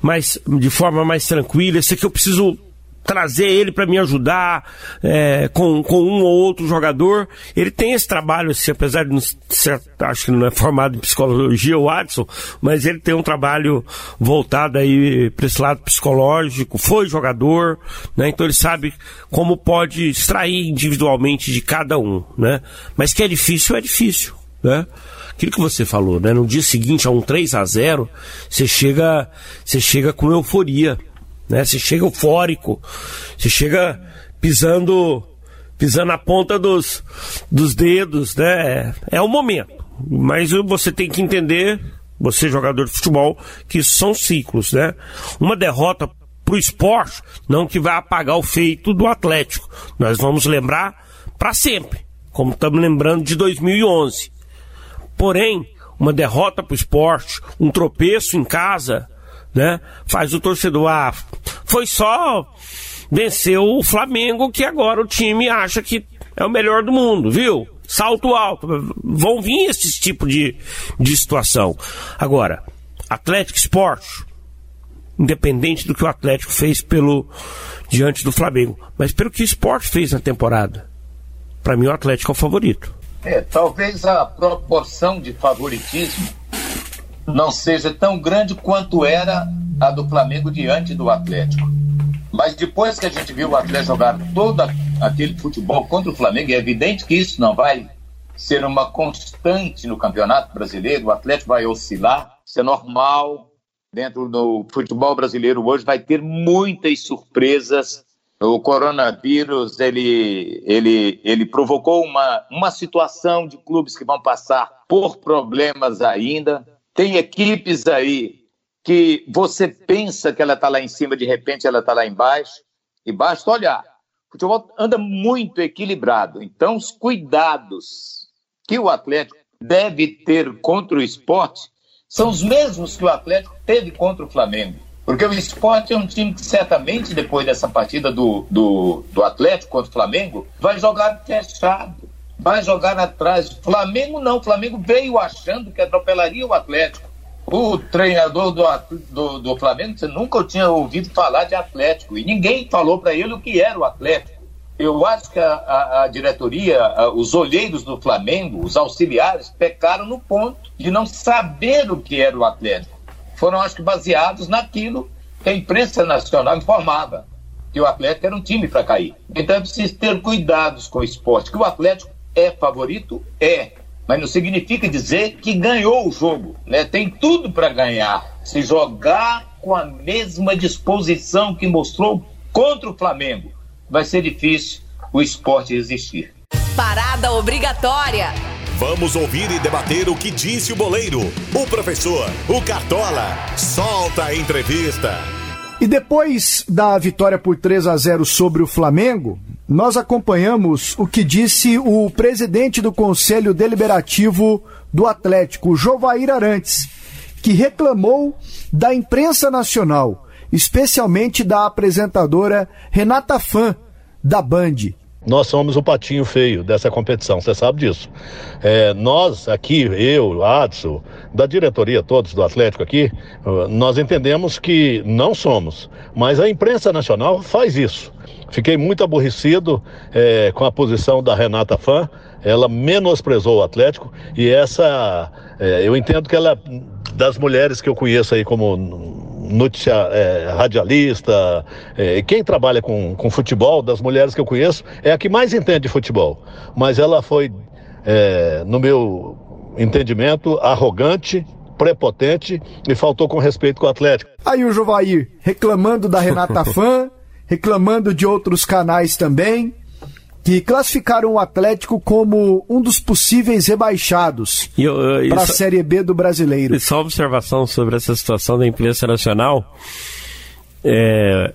mais de forma mais tranquila, esse aqui eu preciso trazer ele para me ajudar é, com, com um ou outro jogador. Ele tem esse trabalho, assim, apesar de não ser, acho que não é formado em psicologia o Adson, mas ele tem um trabalho voltado aí para esse lado psicológico, foi jogador, né? Então ele sabe como pode extrair individualmente de cada um, né? Mas que é difícil, é difícil, né? Aquilo que você falou, né? No dia seguinte a um 3 a 0 você chega, você chega com euforia né? Você chega eufórico, você chega pisando pisando na ponta dos, dos dedos, né? É o momento. Mas você tem que entender, você jogador de futebol, que isso são ciclos, né? Uma derrota pro esporte, não que vai apagar o feito do Atlético. Nós vamos lembrar para sempre, como estamos lembrando de 2011. Porém, uma derrota pro esporte, um tropeço em casa, né? Faz o torcedor, ah, foi só vencer o Flamengo que agora o time acha que é o melhor do mundo, viu? Salto alto, vão vir esse tipo de, de situação. Agora, Atlético Esporte, independente do que o Atlético fez pelo diante do Flamengo, mas pelo que o Esporte fez na temporada, para mim o Atlético é o favorito. É, talvez a proporção de favoritismo não seja tão grande quanto era a do Flamengo diante do Atlético. Mas depois que a gente viu o Atlético jogar todo aquele futebol contra o Flamengo, é evidente que isso não vai ser uma constante no Campeonato Brasileiro, o Atlético vai oscilar, isso é normal. Dentro do futebol brasileiro hoje vai ter muitas surpresas. O coronavírus ele, ele, ele provocou uma, uma situação de clubes que vão passar por problemas ainda. Tem equipes aí que você pensa que ela está lá em cima, de repente ela está lá embaixo, e basta olhar. O futebol anda muito equilibrado. Então, os cuidados que o Atlético deve ter contra o esporte são os mesmos que o Atlético teve contra o Flamengo. Porque o esporte é um time que certamente, depois dessa partida do, do, do Atlético contra o Flamengo, vai jogar fechado vai jogar atrás. Flamengo não, Flamengo veio achando que atropelaria o Atlético. O treinador do, do, do Flamengo, você nunca tinha ouvido falar de Atlético e ninguém falou para ele o que era o Atlético. Eu acho que a, a, a diretoria, a, os olheiros do Flamengo, os auxiliares, pecaram no ponto de não saber o que era o Atlético. Foram, acho que, baseados naquilo que a imprensa nacional informava, que o Atlético era um time para cair. Então é preciso ter cuidados com o esporte, que o Atlético é favorito? É. Mas não significa dizer que ganhou o jogo. Né? Tem tudo para ganhar. Se jogar com a mesma disposição que mostrou contra o Flamengo, vai ser difícil o esporte resistir. Parada obrigatória. Vamos ouvir e debater o que disse o boleiro, o professor, o Cartola. Solta a entrevista. E depois da vitória por 3 a 0 sobre o Flamengo, nós acompanhamos o que disse o presidente do Conselho Deliberativo do Atlético, Jovair Arantes, que reclamou da imprensa nacional, especialmente da apresentadora Renata Fã, da Band. Nós somos o patinho feio dessa competição, você sabe disso. É, nós aqui, eu, Adson, da diretoria todos do Atlético aqui, nós entendemos que não somos, mas a imprensa nacional faz isso. Fiquei muito aborrecido é, com a posição da Renata Fã, ela menosprezou o Atlético e essa, é, eu entendo que ela, das mulheres que eu conheço aí como notícia é, radialista, é, quem trabalha com, com futebol, das mulheres que eu conheço, é a que mais entende de futebol. Mas ela foi, é, no meu entendimento, arrogante, prepotente e faltou com respeito com o Atlético. Aí o Jovair reclamando da Renata Fã, reclamando de outros canais também que classificaram o Atlético como um dos possíveis rebaixados para a Série B do Brasileiro. E só observação sobre essa situação da imprensa nacional. É,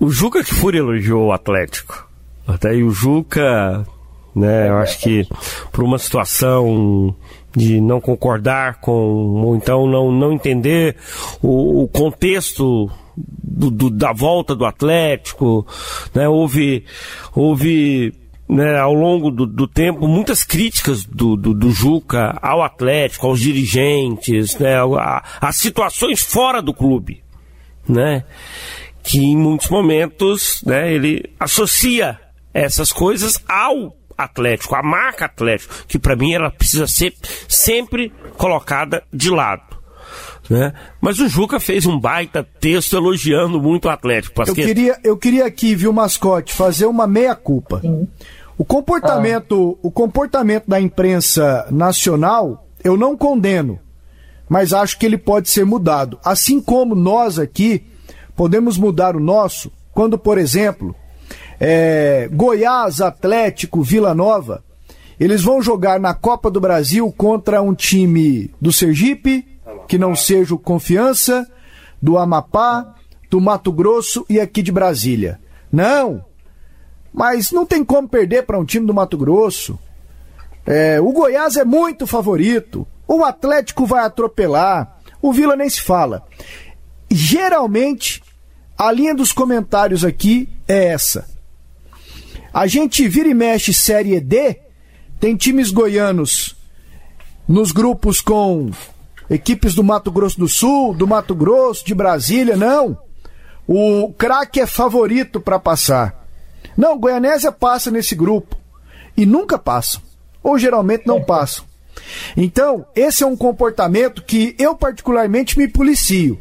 o Juca que Fúria elogiou o Atlético. Até aí o Juca, né, eu acho que por uma situação de não concordar com, ou então não, não entender o, o contexto do, do, da volta do Atlético, né? Houve, houve né, ao longo do, do, tempo muitas críticas do, do, Juca ao Atlético, aos dirigentes, né, a, situações fora do clube, né? que em muitos momentos né, ele associa essas coisas ao Atlético, a marca Atlético, que para mim ela precisa ser sempre colocada de lado. Né? Mas o Juca fez um baita texto elogiando muito o Atlético. Eu queria, eu queria aqui, viu, mascote, fazer uma meia-culpa. O comportamento, ah. o comportamento da imprensa nacional, eu não condeno, mas acho que ele pode ser mudado. Assim como nós aqui podemos mudar o nosso, quando, por exemplo, é, Goiás, Atlético, Vila Nova, eles vão jogar na Copa do Brasil contra um time do Sergipe, que não seja o Confiança, do Amapá, do Mato Grosso e aqui de Brasília. Não! Mas não tem como perder para um time do Mato Grosso. É, o Goiás é muito favorito. O Atlético vai atropelar. O Vila nem se fala. Geralmente, a linha dos comentários aqui é essa. A gente vira e mexe Série D, tem times goianos nos grupos com equipes do Mato Grosso do Sul, do Mato Grosso, de Brasília, não. O craque é favorito para passar. Não, Goianésia passa nesse grupo. E nunca passam. Ou geralmente não passam. Então, esse é um comportamento que eu particularmente me policio.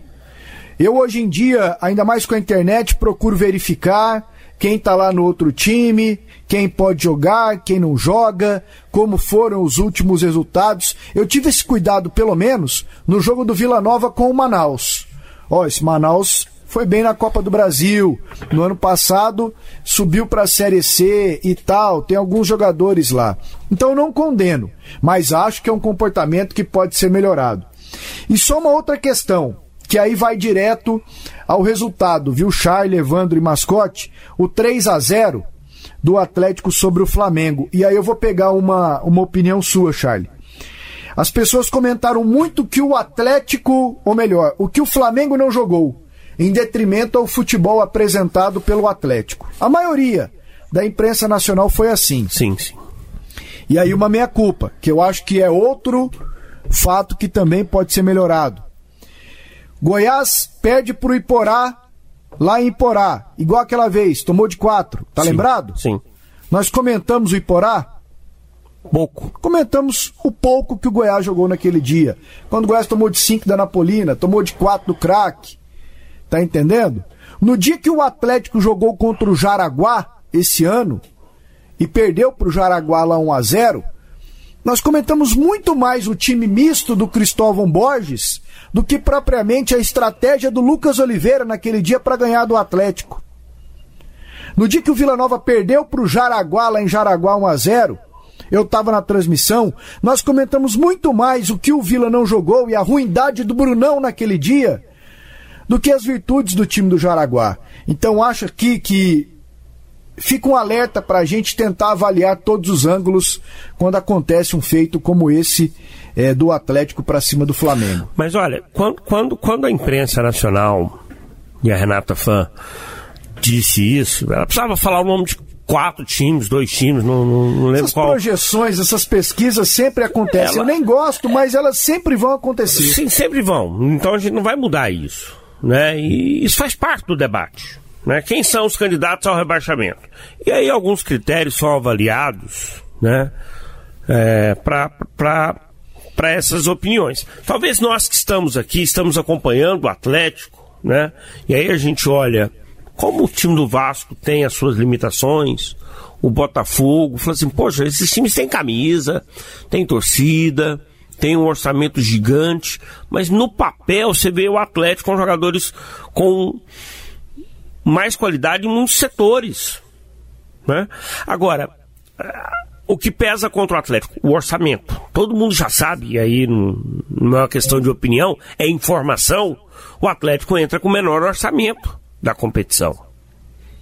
Eu hoje em dia, ainda mais com a internet, procuro verificar quem está lá no outro time, quem pode jogar, quem não joga, como foram os últimos resultados. Eu tive esse cuidado, pelo menos, no jogo do Vila Nova com o Manaus. Ó, esse Manaus foi bem na Copa do Brasil. No ano passado subiu para a Série C e tal. Tem alguns jogadores lá. Então não condeno, mas acho que é um comportamento que pode ser melhorado. E só uma outra questão, que aí vai direto ao resultado, viu, Charlie, Evandro e Mascote? O 3 a 0 do Atlético sobre o Flamengo. E aí eu vou pegar uma, uma opinião sua, Charlie. As pessoas comentaram muito que o Atlético, ou melhor, o que o Flamengo não jogou, em detrimento ao futebol apresentado pelo Atlético. A maioria da imprensa nacional foi assim. Sim, sim. E aí uma meia-culpa, que eu acho que é outro fato que também pode ser melhorado. Goiás perde pro Iporá lá em Iporá, igual aquela vez, tomou de quatro, tá sim, lembrado? Sim. Nós comentamos o Iporá? Pouco. Comentamos o pouco que o Goiás jogou naquele dia. Quando o Goiás tomou de cinco da Napolina, tomou de quatro do craque. Tá entendendo? No dia que o Atlético jogou contra o Jaraguá, esse ano, e perdeu pro Jaraguá lá 1 a 0 nós comentamos muito mais o time misto do Cristóvão Borges do que propriamente a estratégia do Lucas Oliveira naquele dia para ganhar do Atlético. No dia que o Vila Nova perdeu para o Jaraguá, lá em Jaraguá 1 a 0 eu estava na transmissão, nós comentamos muito mais o que o Vila não jogou e a ruindade do Brunão naquele dia do que as virtudes do time do Jaraguá. Então acho aqui que fica um alerta para a gente tentar avaliar todos os ângulos quando acontece um feito como esse é, do Atlético para cima do Flamengo. Mas olha, quando, quando, quando a imprensa nacional e a Renata Fã disse isso, ela precisava falar o nome de quatro times, dois times, não, não, não lembro essas qual. Essas projeções, essas pesquisas sempre acontecem. Ela... Eu nem gosto, mas elas sempre vão acontecer. Sim, sempre vão. Então a gente não vai mudar isso. Né? E isso faz parte do debate. Né? Quem são os candidatos ao rebaixamento? E aí alguns critérios são avaliados né? É, para essas opiniões. Talvez nós que estamos aqui, estamos acompanhando o Atlético, né? E aí a gente olha como o time do Vasco tem as suas limitações, o Botafogo, fala assim, poxa, esses times têm camisa, tem torcida, tem um orçamento gigante, mas no papel você vê o Atlético com jogadores com mais qualidade em muitos setores. Né? Agora, o que pesa contra o Atlético? O orçamento. Todo mundo já sabe, e aí não, é uma questão de opinião, é informação. O Atlético entra com o menor orçamento da competição.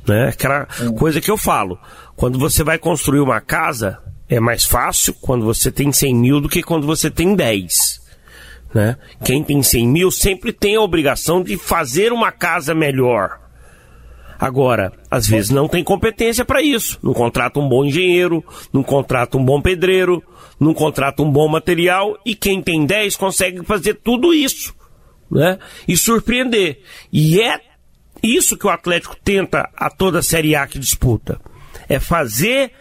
Né? Aquela coisa que eu falo. Quando você vai construir uma casa, é mais fácil quando você tem 100 mil do que quando você tem 10. Né? Quem tem 100 mil sempre tem a obrigação de fazer uma casa melhor. Agora, às vezes não tem competência para isso. Não contrata um bom engenheiro, não contrata um bom pedreiro, não contrata um bom material e quem tem 10 consegue fazer tudo isso, né? E surpreender. E é isso que o Atlético tenta a toda Série A que disputa. É fazer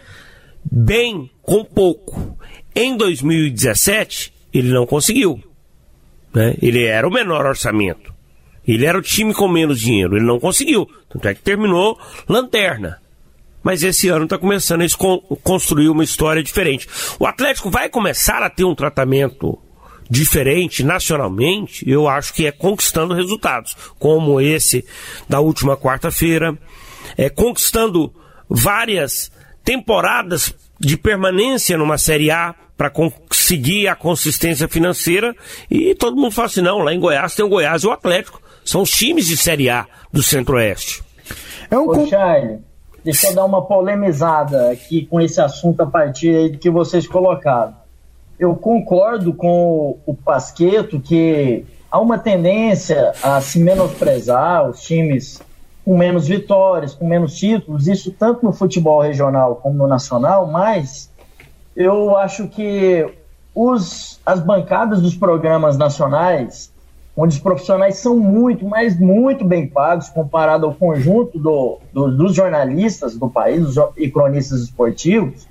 bem com pouco. Em 2017, ele não conseguiu. Né? Ele era o menor orçamento. Ele era o time com menos dinheiro. Ele não conseguiu. Tanto é que terminou lanterna. Mas esse ano está começando a construir uma história diferente. O Atlético vai começar a ter um tratamento diferente nacionalmente, eu acho que é conquistando resultados, como esse da última quarta-feira, é conquistando várias temporadas de permanência numa Série A para conseguir a consistência financeira e todo mundo fala assim, não, lá em Goiás tem o Goiás e o Atlético, são os times de Série A do Centro-Oeste. É um... Ô, Charlie, deixa eu dar uma polemizada aqui com esse assunto a partir do que vocês colocaram eu concordo com o Pasqueto que há uma tendência a se menosprezar os times com menos vitórias, com menos títulos, isso tanto no futebol regional como no nacional, mas eu acho que os, as bancadas dos programas nacionais, onde os profissionais são muito, mas muito bem pagos comparado ao conjunto do, do, dos jornalistas do país e cronistas esportivos,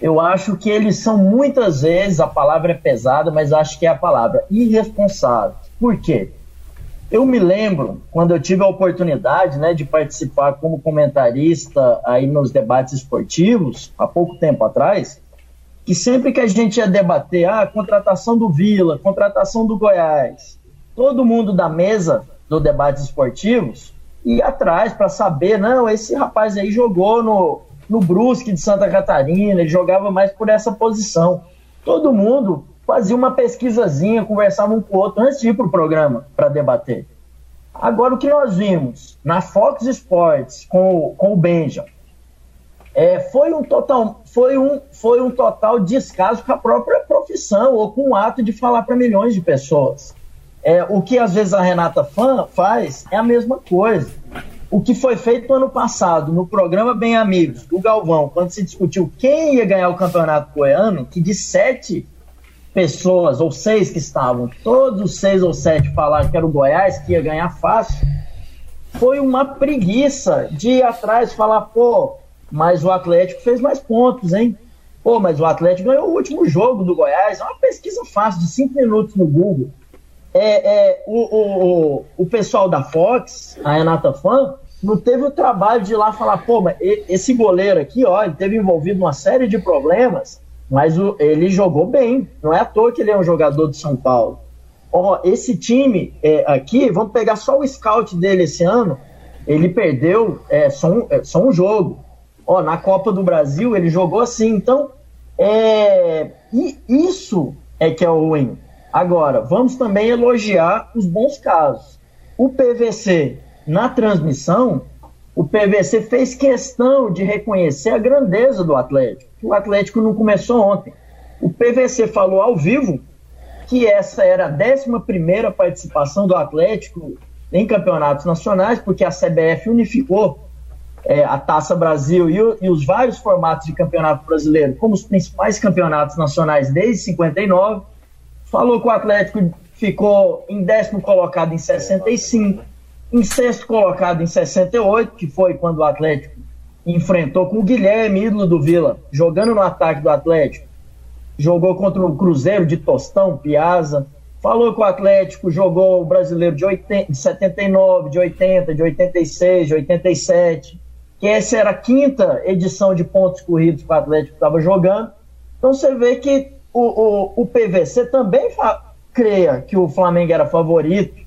eu acho que eles são muitas vezes, a palavra é pesada, mas acho que é a palavra, irresponsável. Por quê? Eu me lembro, quando eu tive a oportunidade né, de participar como comentarista aí nos debates esportivos, há pouco tempo atrás, que sempre que a gente ia debater a ah, contratação do Vila, contratação do Goiás, todo mundo da mesa do debates esportivos ia atrás para saber, não, esse rapaz aí jogou no, no Brusque de Santa Catarina, ele jogava mais por essa posição. Todo mundo fazia uma pesquisazinha, conversava um com o outro antes de ir para o programa para debater. Agora, o que nós vimos na Fox Sports com, com o Benjamin é, foi, um total, foi, um, foi um total descaso com a própria profissão ou com o ato de falar para milhões de pessoas. É, o que às vezes a Renata Fã faz é a mesma coisa o que foi feito ano passado no programa Bem Amigos do Galvão, quando se discutiu quem ia ganhar o campeonato goiano, que de sete pessoas, ou seis que estavam, todos os seis ou sete falaram que era o Goiás, que ia ganhar fácil, foi uma preguiça de ir atrás e falar, pô, mas o Atlético fez mais pontos, hein? Pô, mas o Atlético ganhou o último jogo do Goiás. É uma pesquisa fácil, de cinco minutos no Google. É, é o, o, o, pessoal da Fox, a Renata Fã, não teve o trabalho de ir lá falar, pô, mas esse goleiro aqui, ó, ele teve envolvido uma série de problemas, mas o, ele jogou bem. Não é à toa que ele é um jogador de São Paulo. Ó, esse time é, aqui, vamos pegar só o scout dele esse ano, ele perdeu é, só, um, é, só um jogo. Ó, na Copa do Brasil ele jogou assim, então é, e isso é que é o ruim. Agora, vamos também elogiar os bons casos. O PVC na transmissão, o PVC fez questão de reconhecer a grandeza do Atlético. O Atlético não começou ontem. O PVC falou ao vivo que essa era a 11 participação do Atlético em campeonatos nacionais, porque a CBF unificou é, a Taça Brasil e, o, e, os vários formatos de campeonato brasileiro como os principais campeonatos nacionais desde 59. Falou que o Atlético ficou em décimo colocado em 65 em sexto colocado em 68, que foi quando o Atlético enfrentou com o Guilherme, ídolo do Vila, jogando no ataque do Atlético. Jogou contra o Cruzeiro de Tostão, Piazza. Falou que o Atlético jogou o brasileiro de, 80, de 79, de 80, de 86, de 87. Que essa era a quinta edição de pontos corridos que o Atlético estava jogando. Então você vê que o, o, o PVC também creia que o Flamengo era favorito,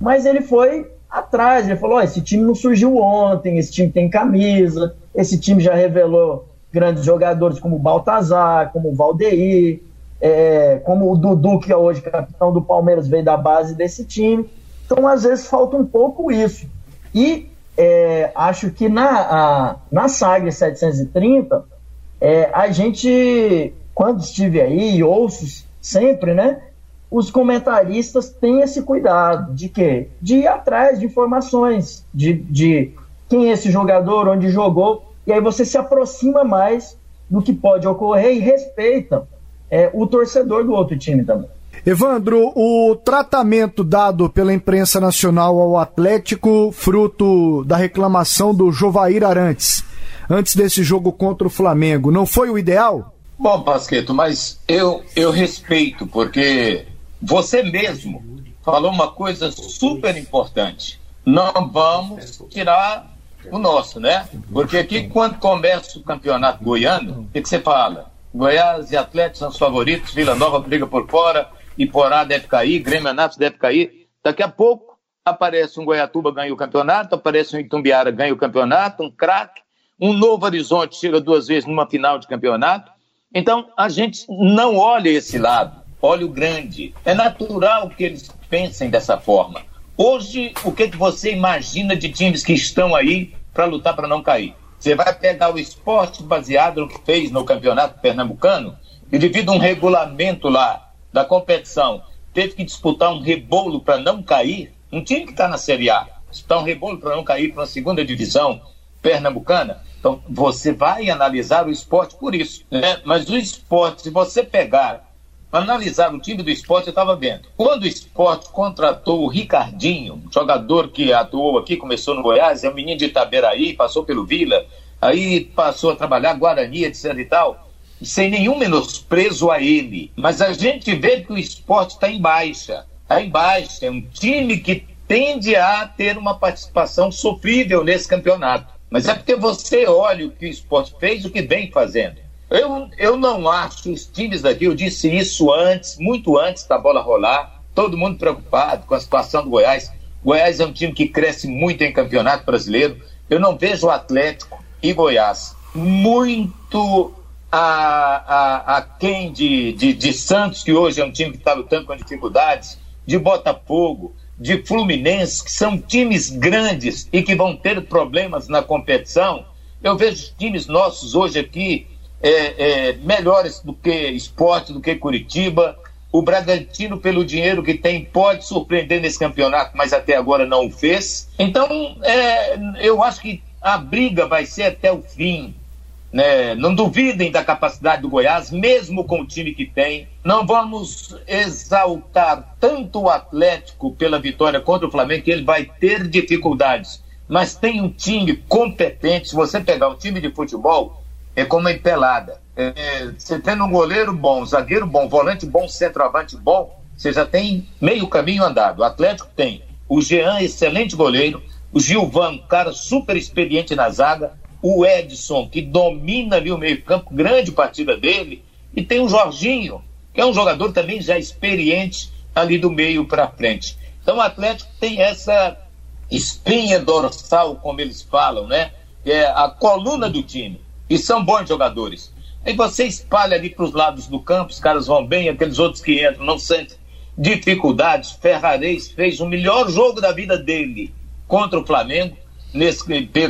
mas ele foi atrás. Ele falou: oh, esse time não surgiu ontem, esse time tem camisa, esse time já revelou grandes jogadores como o Baltazar, como o Valdeir, é, como o Dudu, que é hoje capitão do Palmeiras, veio da base desse time. Então, às vezes, falta um pouco isso. E é, acho que na, a, na Sagre 730, é, a gente, quando estive aí, e ouço sempre, né? os comentaristas têm esse cuidado de quê? De ir atrás de informações, de, de quem é esse jogador, onde jogou, e aí você se aproxima mais do que pode ocorrer e respeita é, o torcedor do outro time também. Evandro, o tratamento dado pela imprensa nacional ao Atlético, fruto da reclamação do Jovair Arantes, antes desse jogo contra o Flamengo, não foi o ideal? Bom, Pasqueto, mas eu, eu respeito, porque você mesmo falou uma coisa super importante. Não vamos tirar o nosso, né? Porque aqui, quando começa o campeonato goiano, o que, que você fala? Goiás e Atlético são os favoritos, Vila Nova briga por fora, Iporá deve cair, Grêmio Anápolis deve cair. Daqui a pouco aparece um Goiatuba ganha o campeonato, aparece um Itumbiara ganha o campeonato, um craque, um Novo Horizonte chega duas vezes numa final de campeonato. Então a gente não olha esse lado, olha o grande. É natural que eles pensem dessa forma. Hoje, o que, que você imagina de times que estão aí para lutar para não cair? Você vai pegar o esporte baseado no que fez no campeonato pernambucano e devido a um regulamento lá da competição teve que disputar um rebolo para não cair, um time que está na Série A, disputar um rebolo para não cair para a segunda divisão pernambucana, então você vai analisar o esporte por isso. Né? Mas o esporte, se você pegar, analisar o time do esporte, eu estava vendo. Quando o esporte contratou o Ricardinho, jogador que atuou aqui, começou no Goiás, é um menino de Itaberaí, passou pelo Vila, aí passou a trabalhar Guarani, etc e tal sem nenhum menosprezo a ele. Mas a gente vê que o esporte está em baixa. Está em baixa. É um time que tende a ter uma participação sofrível nesse campeonato. Mas é porque você olha o que o esporte fez, o que vem fazendo. Eu, eu não acho os times daqui, eu disse isso antes, muito antes da bola rolar, todo mundo preocupado com a situação do Goiás. Goiás é um time que cresce muito em campeonato brasileiro. Eu não vejo o Atlético e Goiás muito a, a, a quem de, de, de Santos, que hoje é um time que está lutando com dificuldades, de Botafogo, de Fluminense, que são times grandes e que vão ter problemas na competição. Eu vejo times nossos hoje aqui é, é, melhores do que esporte, do que Curitiba. O Bragantino, pelo dinheiro que tem, pode surpreender nesse campeonato, mas até agora não o fez. Então, é, eu acho que a briga vai ser até o fim. Né? Não duvidem da capacidade do Goiás, mesmo com o time que tem. Não vamos exaltar tanto o Atlético pela vitória contra o Flamengo, que ele vai ter dificuldades. Mas tem um time competente. Se você pegar um time de futebol, é como uma empelada. É, você tendo um goleiro bom, zagueiro bom, volante bom, centroavante bom, você já tem meio caminho andado. O Atlético tem o Jean, excelente goleiro, o Gilvan, cara super experiente na zaga, o Edson, que domina ali o meio-campo, grande partida dele, e tem o Jorginho, que é um jogador também já experiente ali do meio para frente. Então o Atlético tem essa espinha dorsal, como eles falam, né? Que é a coluna do time. E são bons jogadores. Aí você espalha ali para os lados do campo, os caras vão bem, aqueles outros que entram não sentem dificuldades. Ferrarez fez o melhor jogo da vida dele contra o Flamengo nesse,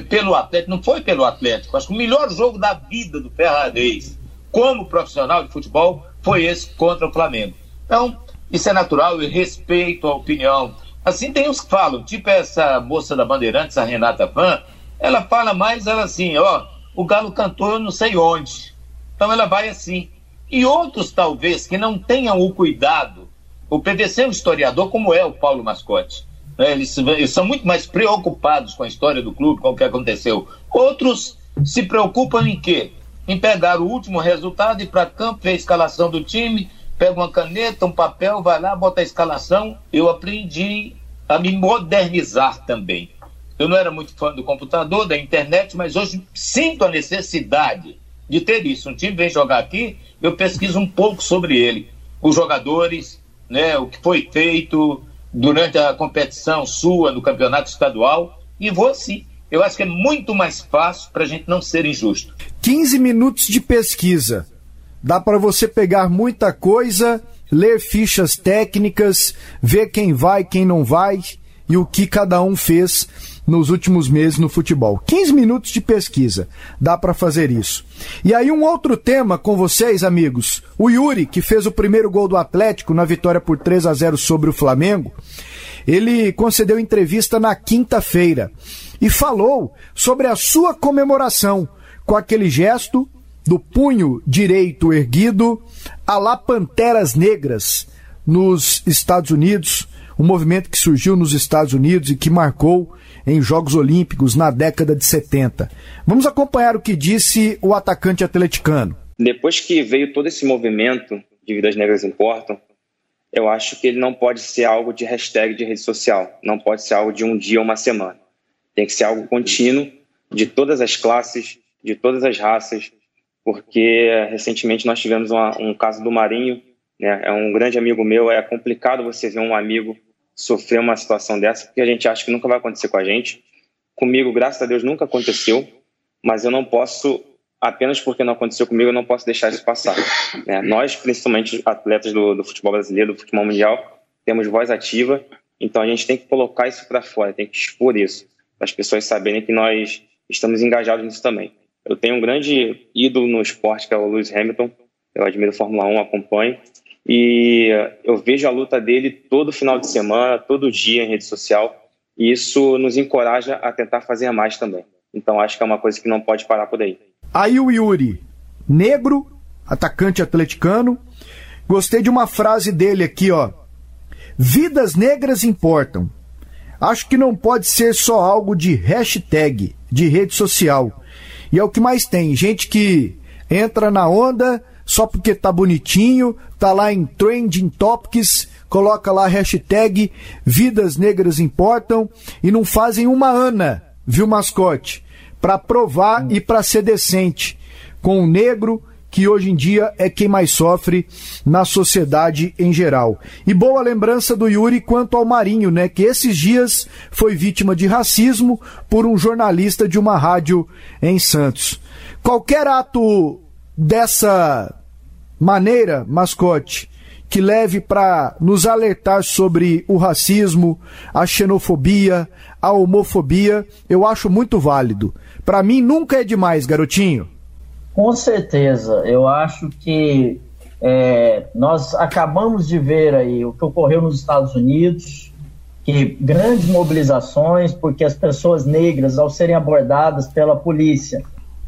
pelo Atlético, não foi pelo Atlético, acho que o melhor jogo da vida do Ferrarez como profissional de futebol foi esse contra o Flamengo. Então, isso é natural, eu respeito a opinião. Assim tem os que falam, tipo essa moça da Bandeirantes, a Renata Van, ela fala mais, ela assim, ó, o Galo cantou eu não sei onde. Então ela vai assim. E outros, talvez, que não tenham o cuidado. O PVC é um historiador, como é o Paulo Mascote. Né? Eles, eles, são muito mais preocupados com a história do clube, com o que aconteceu. Outros se preocupam em quê? Em pegar o último resultado, ir para campo, ver a escalação do time, pega uma caneta, um papel, vai lá, bota a escalação. Eu aprendi a me modernizar também. Eu não era muito fã do computador, da internet, mas hoje sinto a necessidade de ter isso. Um time vem jogar aqui, eu pesquiso um pouco sobre ele, os jogadores, né, o que foi feito, durante a competição sua no campeonato estadual e vou assim. Eu acho que é muito mais fácil para a gente não ser injusto. 15 minutos de pesquisa. Dá para você pegar muita coisa, ler fichas técnicas, ver quem vai, quem não vai e o que cada um fez nos últimos meses no futebol. 15 minutos de pesquisa, dá para fazer isso. E aí um outro tema com vocês, amigos. O Yuri, que fez o primeiro gol do Atlético na vitória por 3 a 0 sobre o Flamengo, ele concedeu entrevista na quinta-feira e falou sobre a sua comemoração com aquele gesto do punho direito erguido a lá Panteras Negras nos Estados Unidos, um movimento que surgiu nos Estados Unidos e que marcou em Jogos Olímpicos na década de 70. Vamos acompanhar o que disse o atacante atleticano. Depois que veio todo esse movimento de Vidas Negras Importam, eu acho que ele não pode ser algo de hashtag de rede social, não pode ser algo de um dia ou uma semana. Tem que ser algo contínuo, de todas as classes, de todas as raças, porque recentemente nós tivemos uma, um caso do Marinho, né? é um grande amigo meu, é complicado você ver um amigo sofrer uma situação dessa, porque a gente acha que nunca vai acontecer com a gente. Comigo, graças a Deus, nunca aconteceu, mas eu não posso, apenas porque não aconteceu comigo, eu não posso deixar isso passar. Né? Nós, principalmente atletas do, do futebol brasileiro, do futebol mundial, temos voz ativa, então a gente tem que colocar isso para fora, tem que expor isso, para as pessoas saberem que nós estamos engajados nisso também. Eu tenho um grande ídolo no esporte, que é o Lewis Hamilton, eu admiro Fórmula 1, acompanho, e eu vejo a luta dele todo final de semana, todo dia em rede social, e isso nos encoraja a tentar fazer mais também. Então acho que é uma coisa que não pode parar por aí. Aí o Yuri, negro, atacante atleticano. Gostei de uma frase dele aqui, ó. Vidas negras importam. Acho que não pode ser só algo de hashtag, de rede social. E é o que mais tem, gente que entra na onda só porque tá bonitinho, tá lá em Trending Topics, coloca lá a hashtag Vidas Negras Importam e não fazem uma ana, viu, mascote? Para provar e para ser decente com o negro, que hoje em dia é quem mais sofre na sociedade em geral. E boa lembrança do Yuri quanto ao Marinho, né? Que esses dias foi vítima de racismo por um jornalista de uma rádio em Santos. Qualquer ato dessa maneira, mascote, que leve para nos alertar sobre o racismo, a xenofobia, a homofobia, eu acho muito válido. Para mim nunca é demais, garotinho. Com certeza, eu acho que é, nós acabamos de ver aí o que ocorreu nos Estados Unidos, que grandes mobilizações, porque as pessoas negras, ao serem abordadas pela polícia,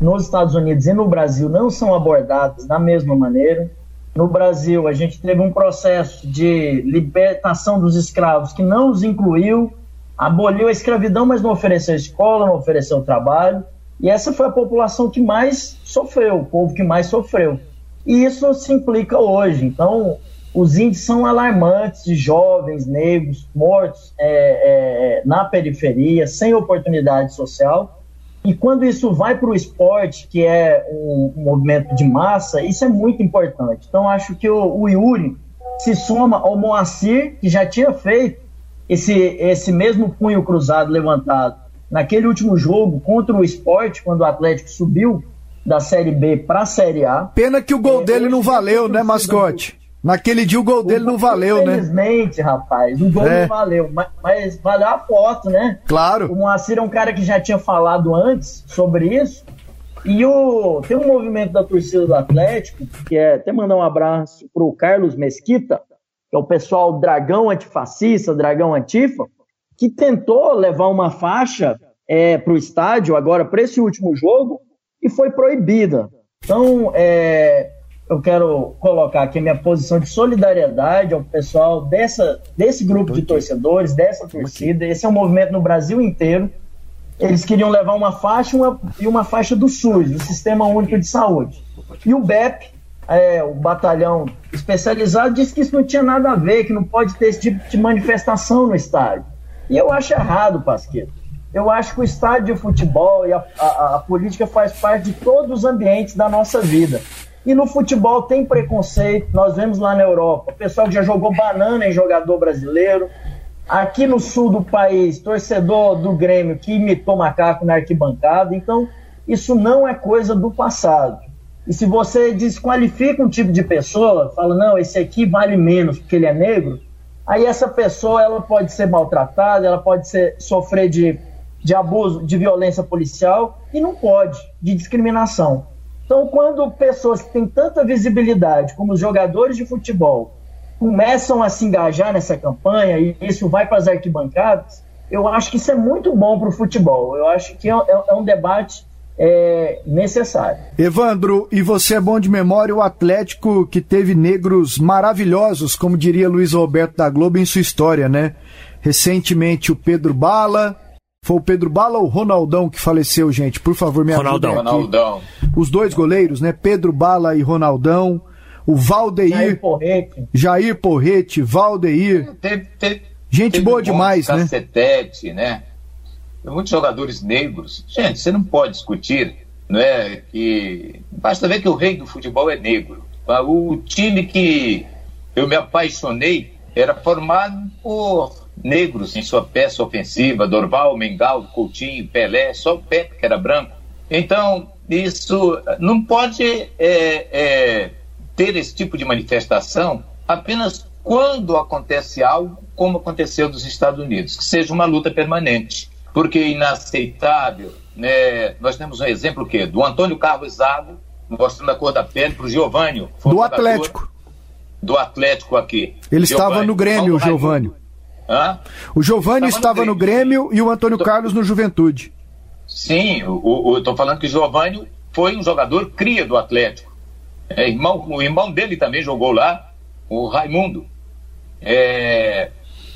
nos Estados Unidos e no Brasil não são abordadas da mesma maneira. No Brasil, a gente teve um processo de libertação dos escravos que não os incluiu, aboliu a escravidão, mas não ofereceu escola, não ofereceu trabalho. E essa foi a população que mais sofreu, o povo que mais sofreu. E isso se implica hoje. Então, os índices são alarmantes de jovens negros mortos é, é, na periferia, sem oportunidade social. E quando isso vai para o esporte, que é um, um, movimento de massa, isso é muito importante. Então, acho que o, o Yuri se soma ao Moacir, que já tinha feito esse, esse mesmo punho cruzado levantado naquele último jogo contra o esporte, quando o Atlético subiu da Série B para a Série A. Pena que o gol é, dele não valeu, né, mascote? Naquele dia o gol dele não valeu, né? Infelizmente, rapaz, o gol é. não valeu, mas, mas, valeu a foto, né? Claro. O Moacir é um cara que já tinha falado antes sobre isso. E o, tem um movimento da torcida do Atlético, que é até mandar um abraço pro Carlos Mesquita, que é o pessoal Dragão Antifascista, Dragão Antifa, que tentou levar uma faixa é, para o estádio agora para esse último jogo e foi proibida. Então, é, eu quero colocar aqui a minha posição de solidariedade ao pessoal dessa, desse grupo de torcedores, dessa torcida. Esse é um movimento no Brasil inteiro. Eles queriam levar uma faixa uma, e uma faixa do SUS, do Sistema Único de Saúde. E o BEP, é, o batalhão especializado, disse que isso não tinha nada a ver, que não pode ter esse tipo de manifestação no estádio. E eu acho errado, Pasqueto. Eu acho que o estádio de futebol e a, a, a política faz parte de todos os ambientes da nossa vida. E no futebol tem preconceito, nós vemos lá na Europa, o pessoal que já jogou banana em jogador brasileiro. Aqui no sul do país, torcedor do Grêmio que imitou macaco na arquibancada. Então, isso não é coisa do passado. E se você desqualifica um tipo de pessoa, fala, não, esse aqui vale menos porque ele é negro, aí essa pessoa ela pode ser maltratada, ela pode ser, sofrer de, de abuso, de violência policial e não pode, de discriminação. Então, quando pessoas que têm tanta visibilidade, como os jogadores de futebol, começam a se engajar nessa campanha e isso vai para as arquibancadas, eu acho que isso é muito bom para o futebol. Eu acho que é, é, é, um debate é necessário. Evandro, e você é bom de memória, o Atlético que teve negros maravilhosos, como diria Luiz Roberto da Globo em sua história, né? Recentemente o Pedro Bala, foi o Pedro Bala ou o Ronaldão que faleceu, gente? Por favor, me Ronaldão. ajudem aqui. Ronaldão. Os dois goleiros, né? Pedro Bala e Ronaldão. O Valdeir, Jair Porrete, Jair Porrete, Valdeir. Teve, teve, Gente teve boa demais, né? Cacetete, né? Tem muitos jogadores negros. Gente, você não pode discutir, não é? Que basta ver que o rei do futebol é negro. O time que eu me apaixonei era formado por negros em sua peça ofensiva, Dorval, Mengal, Coutinho, Pelé, só o Pepe que era branco. Então, isso não pode é, é, ter esse tipo de manifestação apenas quando acontece algo como aconteceu nos Estados Unidos, que seja uma luta permanente. Porque é inaceitável, né? nós temos um exemplo o quê? do Antônio Carlos Zago, mostrando a cor da pele para o Giovanni. Do Atlético. Do Atlético aqui. Ele estava no Grêmio, Giovanni. Hã? O Giovanni Estava no no Grêmio e o Antônio Carlos no Juventude. Sim, eu estou falando que o Giovanni foi um jogador cria do Atlético. É, irmão, o irmão dele também jogou lá, o Raimundo. É,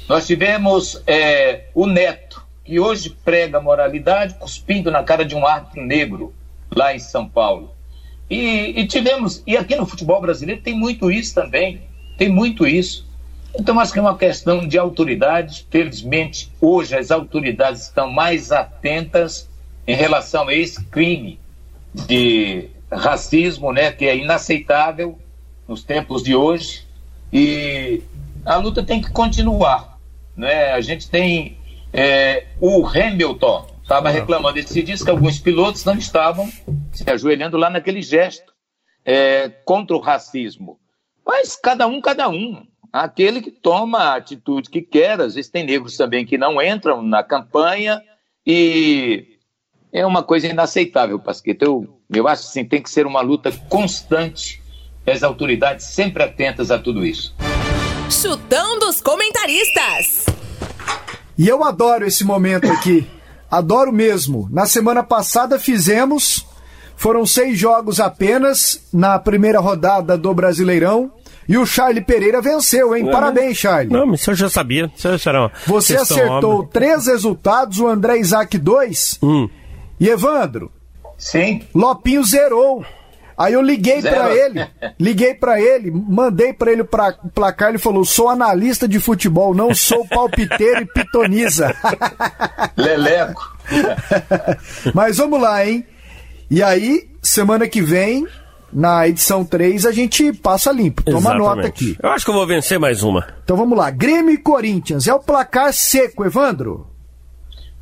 nós tivemos é, o Neto, que hoje prega moralidade cuspindo na cara de um árbitro negro lá em São Paulo. E, e tivemos, e aqui no futebol brasileiro tem muito isso também, tem muito isso. Então, acho que é uma questão de autoridade. Felizmente, hoje as autoridades estão mais atentas em relação a esse crime de racismo, né, que é inaceitável nos tempos de hoje. E a luta tem que continuar. Né? A gente tem é, o Hamilton estava reclamando esse dias que alguns pilotos não estavam se ajoelhando lá naquele gesto é, contra o racismo. Mas cada um, cada um. Aquele que toma a atitude que quer, às vezes tem negros também que não entram na campanha e é uma coisa inaceitável, Pasqueta. Eu, eu acho que sim, tem que ser uma luta constante, as autoridades sempre atentas a tudo isso. Chutão dos comentaristas. E eu adoro esse momento aqui. Adoro mesmo. Na semana passada fizemos. Foram seis jogos apenas na primeira rodada do Brasileirão. E o Charlie Pereira venceu, hein? Parabéns, Charlie. Não, mas isso eu já sabia. Isso era Você acertou óbvia. três resultados, o André Isaac dois. Hum. E Evandro, Sim, Lopinho zerou. Aí eu liguei pra ele, liguei pra ele, mandei pra ele o pra- placar, ele falou: "Sou analista de futebol, não sou palpiteiro e pitoniza". Leleco. Mas vamos lá, hein? E aí, semana que vem, na edição 3, a gente passa limpo. Toma Exatamente. nota aqui. Eu acho que eu vou vencer mais uma. Então vamos lá. Grêmio e Corinthians. É o placar seco, Evandro.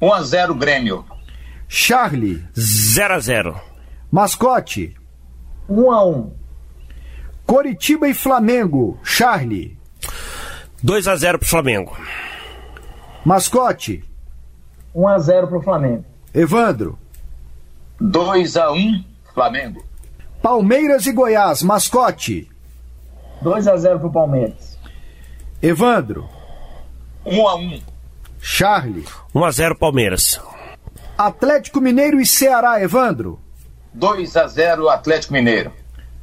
1 a 0 Grêmio. Charlie. 0 a 0 Mascote. 1 a 1 Coritiba e Flamengo. Charlie. 2 a 0 pro Flamengo. Mascote. 1 a 0 pro Flamengo. Evandro. 2 a 1 Flamengo. Palmeiras e Goiás. Mascote. 2 a 0 pro Palmeiras. Evandro. 1 a 1 Charlie. 1 a 0 Palmeiras. Atlético Mineiro e Ceará. Evandro. 2 a 0 Atlético Mineiro.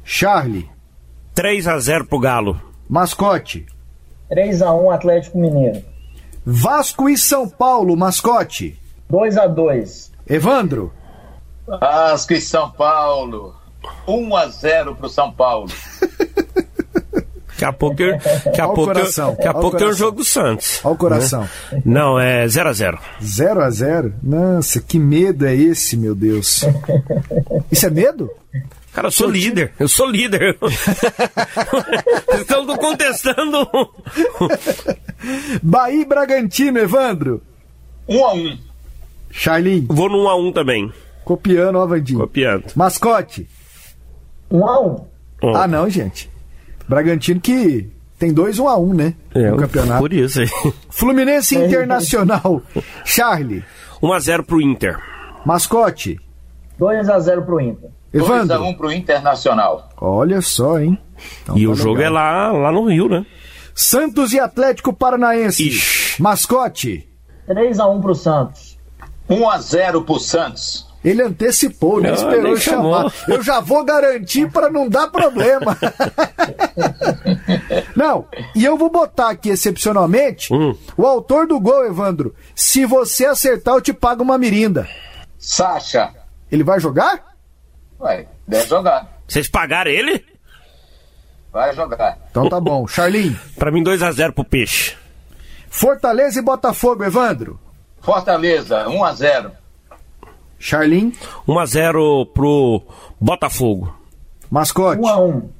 Charlie. 3 a 0 pro Galo. Mascote. 3 a 1 Atlético Mineiro. Vasco e São Paulo. Mascote. 2 a 2 Evandro. Vasco e São Paulo. 1 a 0 pro São Paulo. Daqui a pouco, eu- daqui a pouco, eu- daqui a pouco tem o jogo do Santos. Olha o coração. Não, é 0 a 0 0 a 0 Nossa, que medo é esse, meu Deus? Isso é medo? Cara, eu sou líder. Eu sou líder. Vocês estão contestando. Bahia e Bragantino, Evandro. 1 a 1 Charlin, Vou no 1 a 1 também. copiando, ó, Vandinho. Copiando. Mascote. 1 a 1 Ó, Ah, não, gente. Bragantino que tem 2 1 a 1 né? é, no campeonato. Por isso aí. Fluminense Internacional. Charlie. 1 a 0 pro Inter. Mascote. 2 a 0 pro Inter. 2 a Evandro. 1 pro Internacional. Olha só, hein? Então e tá o jogo legal. é lá, lá no Rio, né? Santos e Atlético Paranaense. Ixi. Mascote. 3 a 1 pro Santos. 1 a 0 pro Santos. Ele antecipou, não, esperou chamar. Eu já vou garantir para não dar problema. não, e eu vou botar aqui excepcionalmente hum. o autor do gol, Evandro. Se você acertar, eu te pago uma mirinda. Sacha. Ele vai jogar? Vai, deve jogar. Vocês pagaram ele? Vai jogar. Então tá bom. Charlinho. Pra mim, 2 a 0 pro Peixe. Fortaleza e Botafogo, Evandro. Fortaleza, 1 a 0 Charlin. 1 a 0 pro Botafogo. Mascote. 1 a 1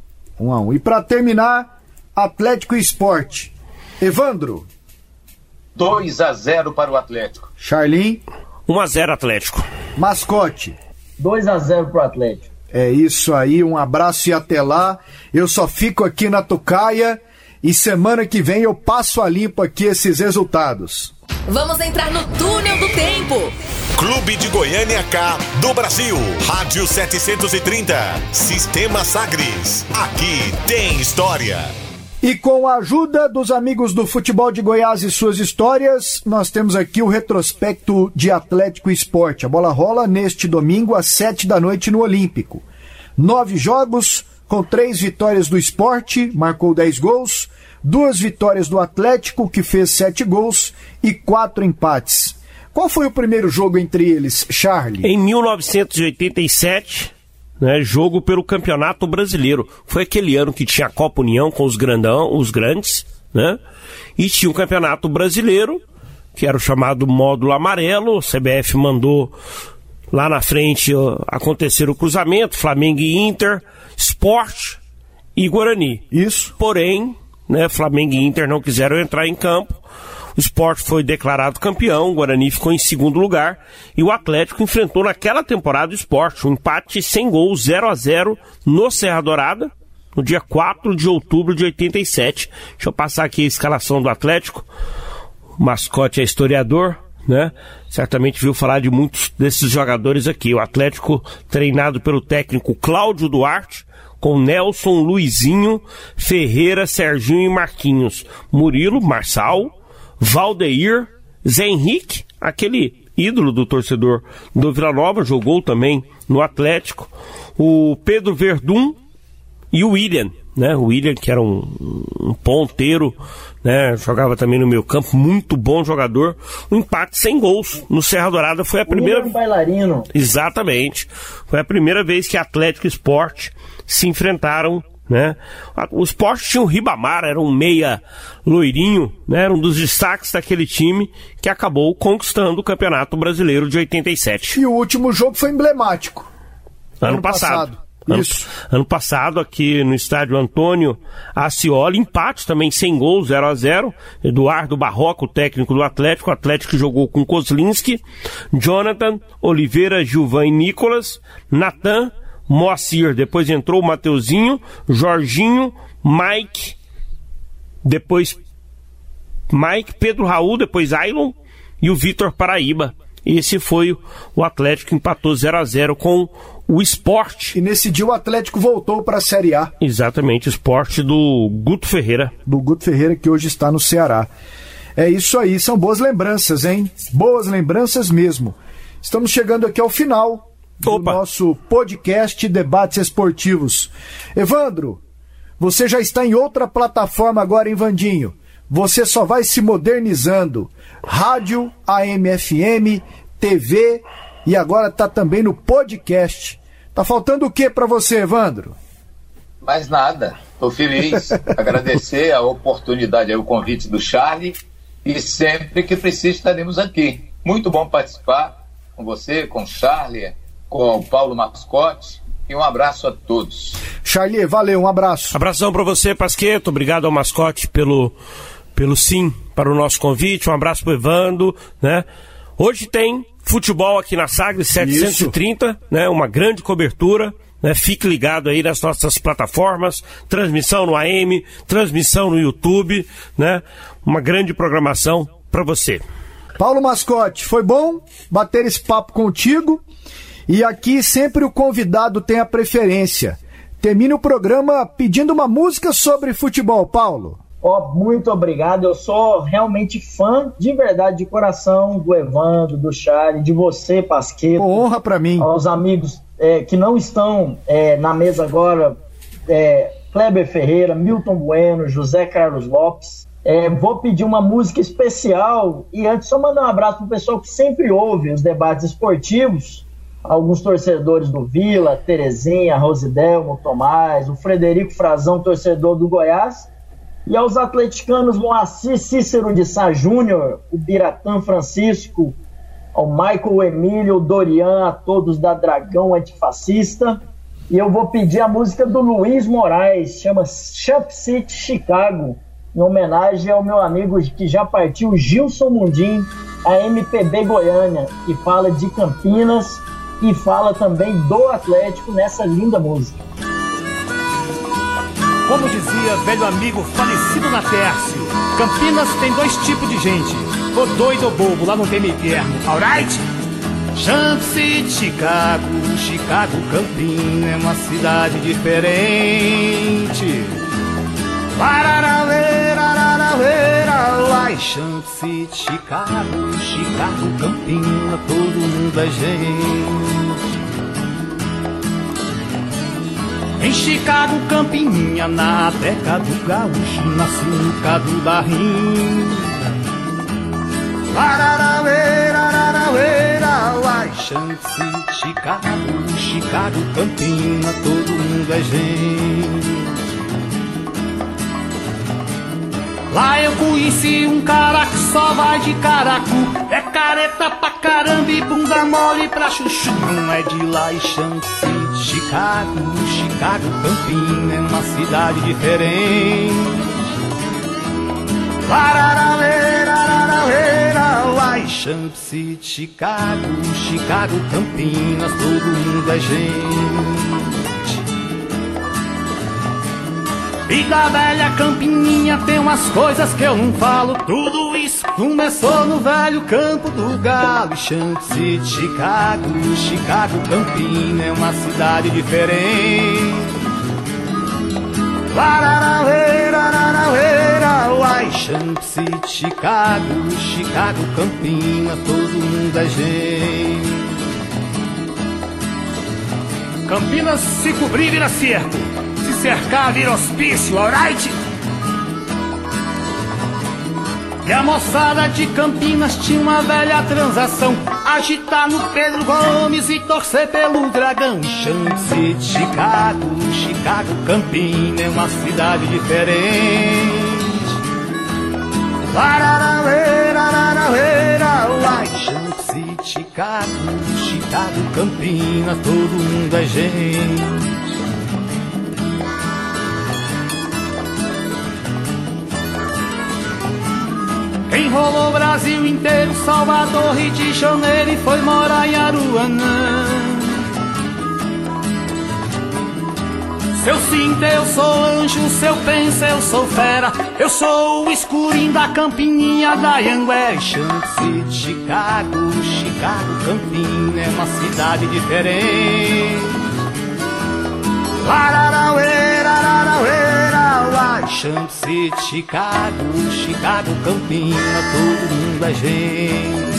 1 a 1 E para terminar, Atlético e Esporte. Evandro. 2 a 0 para o Atlético. Charlin. 1 a 0 Atlético. Mascote. 2 a 0 pro Atlético. É isso aí, um abraço e até lá. Eu só fico aqui na Tucaia e semana que vem eu passo a limpo aqui esses resultados. Vamos entrar no túnel do tempo. Clube de Goiânia K do Brasil. Rádio 730. Sistema Sagres. Aqui tem história. E com a ajuda dos amigos do futebol de Goiás e suas histórias, nós temos aqui o retrospecto de Atlético Esporte. A bola rola neste domingo às sete da noite no Olímpico. Nove jogos, com três vitórias do esporte, marcou dez gols, duas vitórias do Atlético, que fez sete gols, e quatro empates. Qual foi o primeiro jogo entre eles, Charlie? Em 1987, né, jogo pelo Campeonato Brasileiro. Foi aquele ano que tinha a Copa União com os grandão, os grandes, né? E tinha o Campeonato Brasileiro, que era o chamado módulo amarelo. O CBF mandou lá na frente acontecer o cruzamento, Flamengo e Inter, Sport e Guarani. Isso. Porém, né, Flamengo e Inter não quiseram entrar em campo. O Sport foi declarado campeão, o Guarani ficou em segundo lugar e o Atlético enfrentou naquela temporada o Sport, um empate sem gols 0 a 0 no Serra Dourada, no dia 4 de outubro de 87. Deixa eu passar aqui a escalação do Atlético. O mascote é historiador, né? Certamente viu falar de muitos desses jogadores aqui. O Atlético treinado pelo técnico Cláudio Duarte, com Nelson, Luizinho, Ferreira, Serginho e Marquinhos, Murilo, Marçal, Valdeir, Zé Henrique, aquele ídolo do torcedor do Vila Nova, jogou também no Atlético, o Pedro Verdun e o William, né? O William, que era um, um ponteiro, né? Jogava também no meio campo, muito bom jogador. Um empate sem gols no Serra Dourada foi a primeira. Um bailarino. Exatamente. Foi a primeira vez que Atlético Esporte se enfrentaram né? O esporte tinha o Ribamar, era um meia loirinho, né? Era um dos destaques daquele time que acabou conquistando o Campeonato Brasileiro de 87. E o último jogo foi emblemático. Ano, ano passado. passado. Ano, Isso. ano passado, aqui no estádio Antônio Ascioli, empate também sem gols, 0 a 0 Eduardo Barroco, técnico do Atlético, o Atlético jogou com Kozlinski, Jonathan, Oliveira, Gilvan e Nicolas, Natan, Moacir, depois entrou o Mateuzinho, Jorginho, Mike, depois Mike, Pedro Raul, depois Ailon e o Vitor Paraíba. Esse foi o Atlético que empatou 0 a 0 com o esporte. E nesse dia o Atlético voltou para a Série A. Exatamente, esporte do Guto Ferreira. Do Guto Ferreira que hoje está no Ceará. É isso aí, são boas lembranças, hein? Boas lembranças mesmo. Estamos chegando aqui ao final do Opa. nosso podcast Debates Esportivos. Evandro, você já está em outra plataforma agora, hein, Vandinho? Você só vai se modernizando. Rádio, AM/FM, TV e agora está também no podcast. Tá faltando o que para você, Evandro? Mais nada. Estou feliz. Agradecer a oportunidade, o convite do Charlie e sempre que precisa estaremos aqui. Muito bom participar com você, com o Charlie, com o Paulo Mascote. E um abraço a todos. Charlie, valeu, um abraço. Abração para você, Pasqueto. Obrigado ao Mascote pelo, pelo sim para o nosso convite. Um abraço pro Evando, né? Hoje tem futebol aqui na Sagres 730, Isso. né? Uma grande cobertura. Né? Fique ligado aí nas nossas plataformas, transmissão no AM, transmissão no YouTube, né? Uma grande programação para você. Paulo Mascote, foi bom bater esse papo contigo. E aqui sempre o convidado tem a preferência. Termine o programa pedindo uma música sobre futebol, Paulo. Oh, muito obrigado. Eu sou realmente fã, de verdade, de coração, do Evandro, do Charlie, de você, Pasqueto. Honra para mim. Aos amigos é, que não estão é, na mesa agora, é, Kleber Ferreira, Milton Bueno, José Carlos Lopes. É, vou pedir uma música especial e antes só mandar um abraço pro pessoal que sempre ouve os debates esportivos. Alguns torcedores do Vila, Terezinha, Rosidelmo, Tomás, o Frederico Frazão, torcedor do Goiás, e aos atleticanos Moacir Cícero de Sá Júnior, o Biratã Francisco, ao Michael Emílio, Dorian, a todos da Dragão Antifascista. E eu vou pedir a música do Luiz Moraes, chama Champ City Chicago, em homenagem ao meu amigo que já partiu, Gilson Mundim, a MPB Goiânia, que fala de Campinas e fala também do Atlético nessa linda música. Como dizia velho amigo falecido na Tércio, Campinas tem dois tipos de gente, o doido ou bobo, lá não tem meio termo, alright? Jump City, Chicago, Chicago, Campinas é uma cidade diferente. Lá City, Chicago, Chicago, Campinas, todo mundo é gente. Em Chicago, Campininha, na teca do gaúcho, nasci no cadu da rinha. Uai, Chance, Chicago, Chicago, Campina, todo mundo é gente. Lá eu conheci um cara que só vai de caracu. É careta pra caramba e bunda mole pra chuchu. Não é de lá e chance. Chicago, Chicago, Campina é uma cidade diferente. Uai, Champ City, Chicago, Chicago, Campinas, todo mundo é gente Vida velha Campininha tem umas coisas que eu não falo. Tudo isso começou no velho campo do Galo. City, Chicago, Chicago, Campina é uma cidade diferente. Champ City, Chicago, Chicago, Campina, todo mundo é gente. Campinas se cobrir vira cerco cercar vira hospício, alright? E a moçada de Campinas tinha uma velha transação. Agitar no Pedro Gomes e torcer pelo dragão. Chance, Chicago, Chicago, Campinas é uma cidade diferente. Uai, Chance, Chicago, Chicago, Campinas, todo mundo é gente Enrolou o Brasil inteiro, Salvador, Rio de Janeiro e foi morar em Aruanã. Seu cinto, eu sou anjo, seu pensa, eu sou fera. Eu sou o escurinho da campininha da Anguera. Chance, Chicago, Chicago, Campina é uma cidade diferente. Lararauê, lararauê. Champ City, Chicago, Chicago, Campina, todo mundo é gente.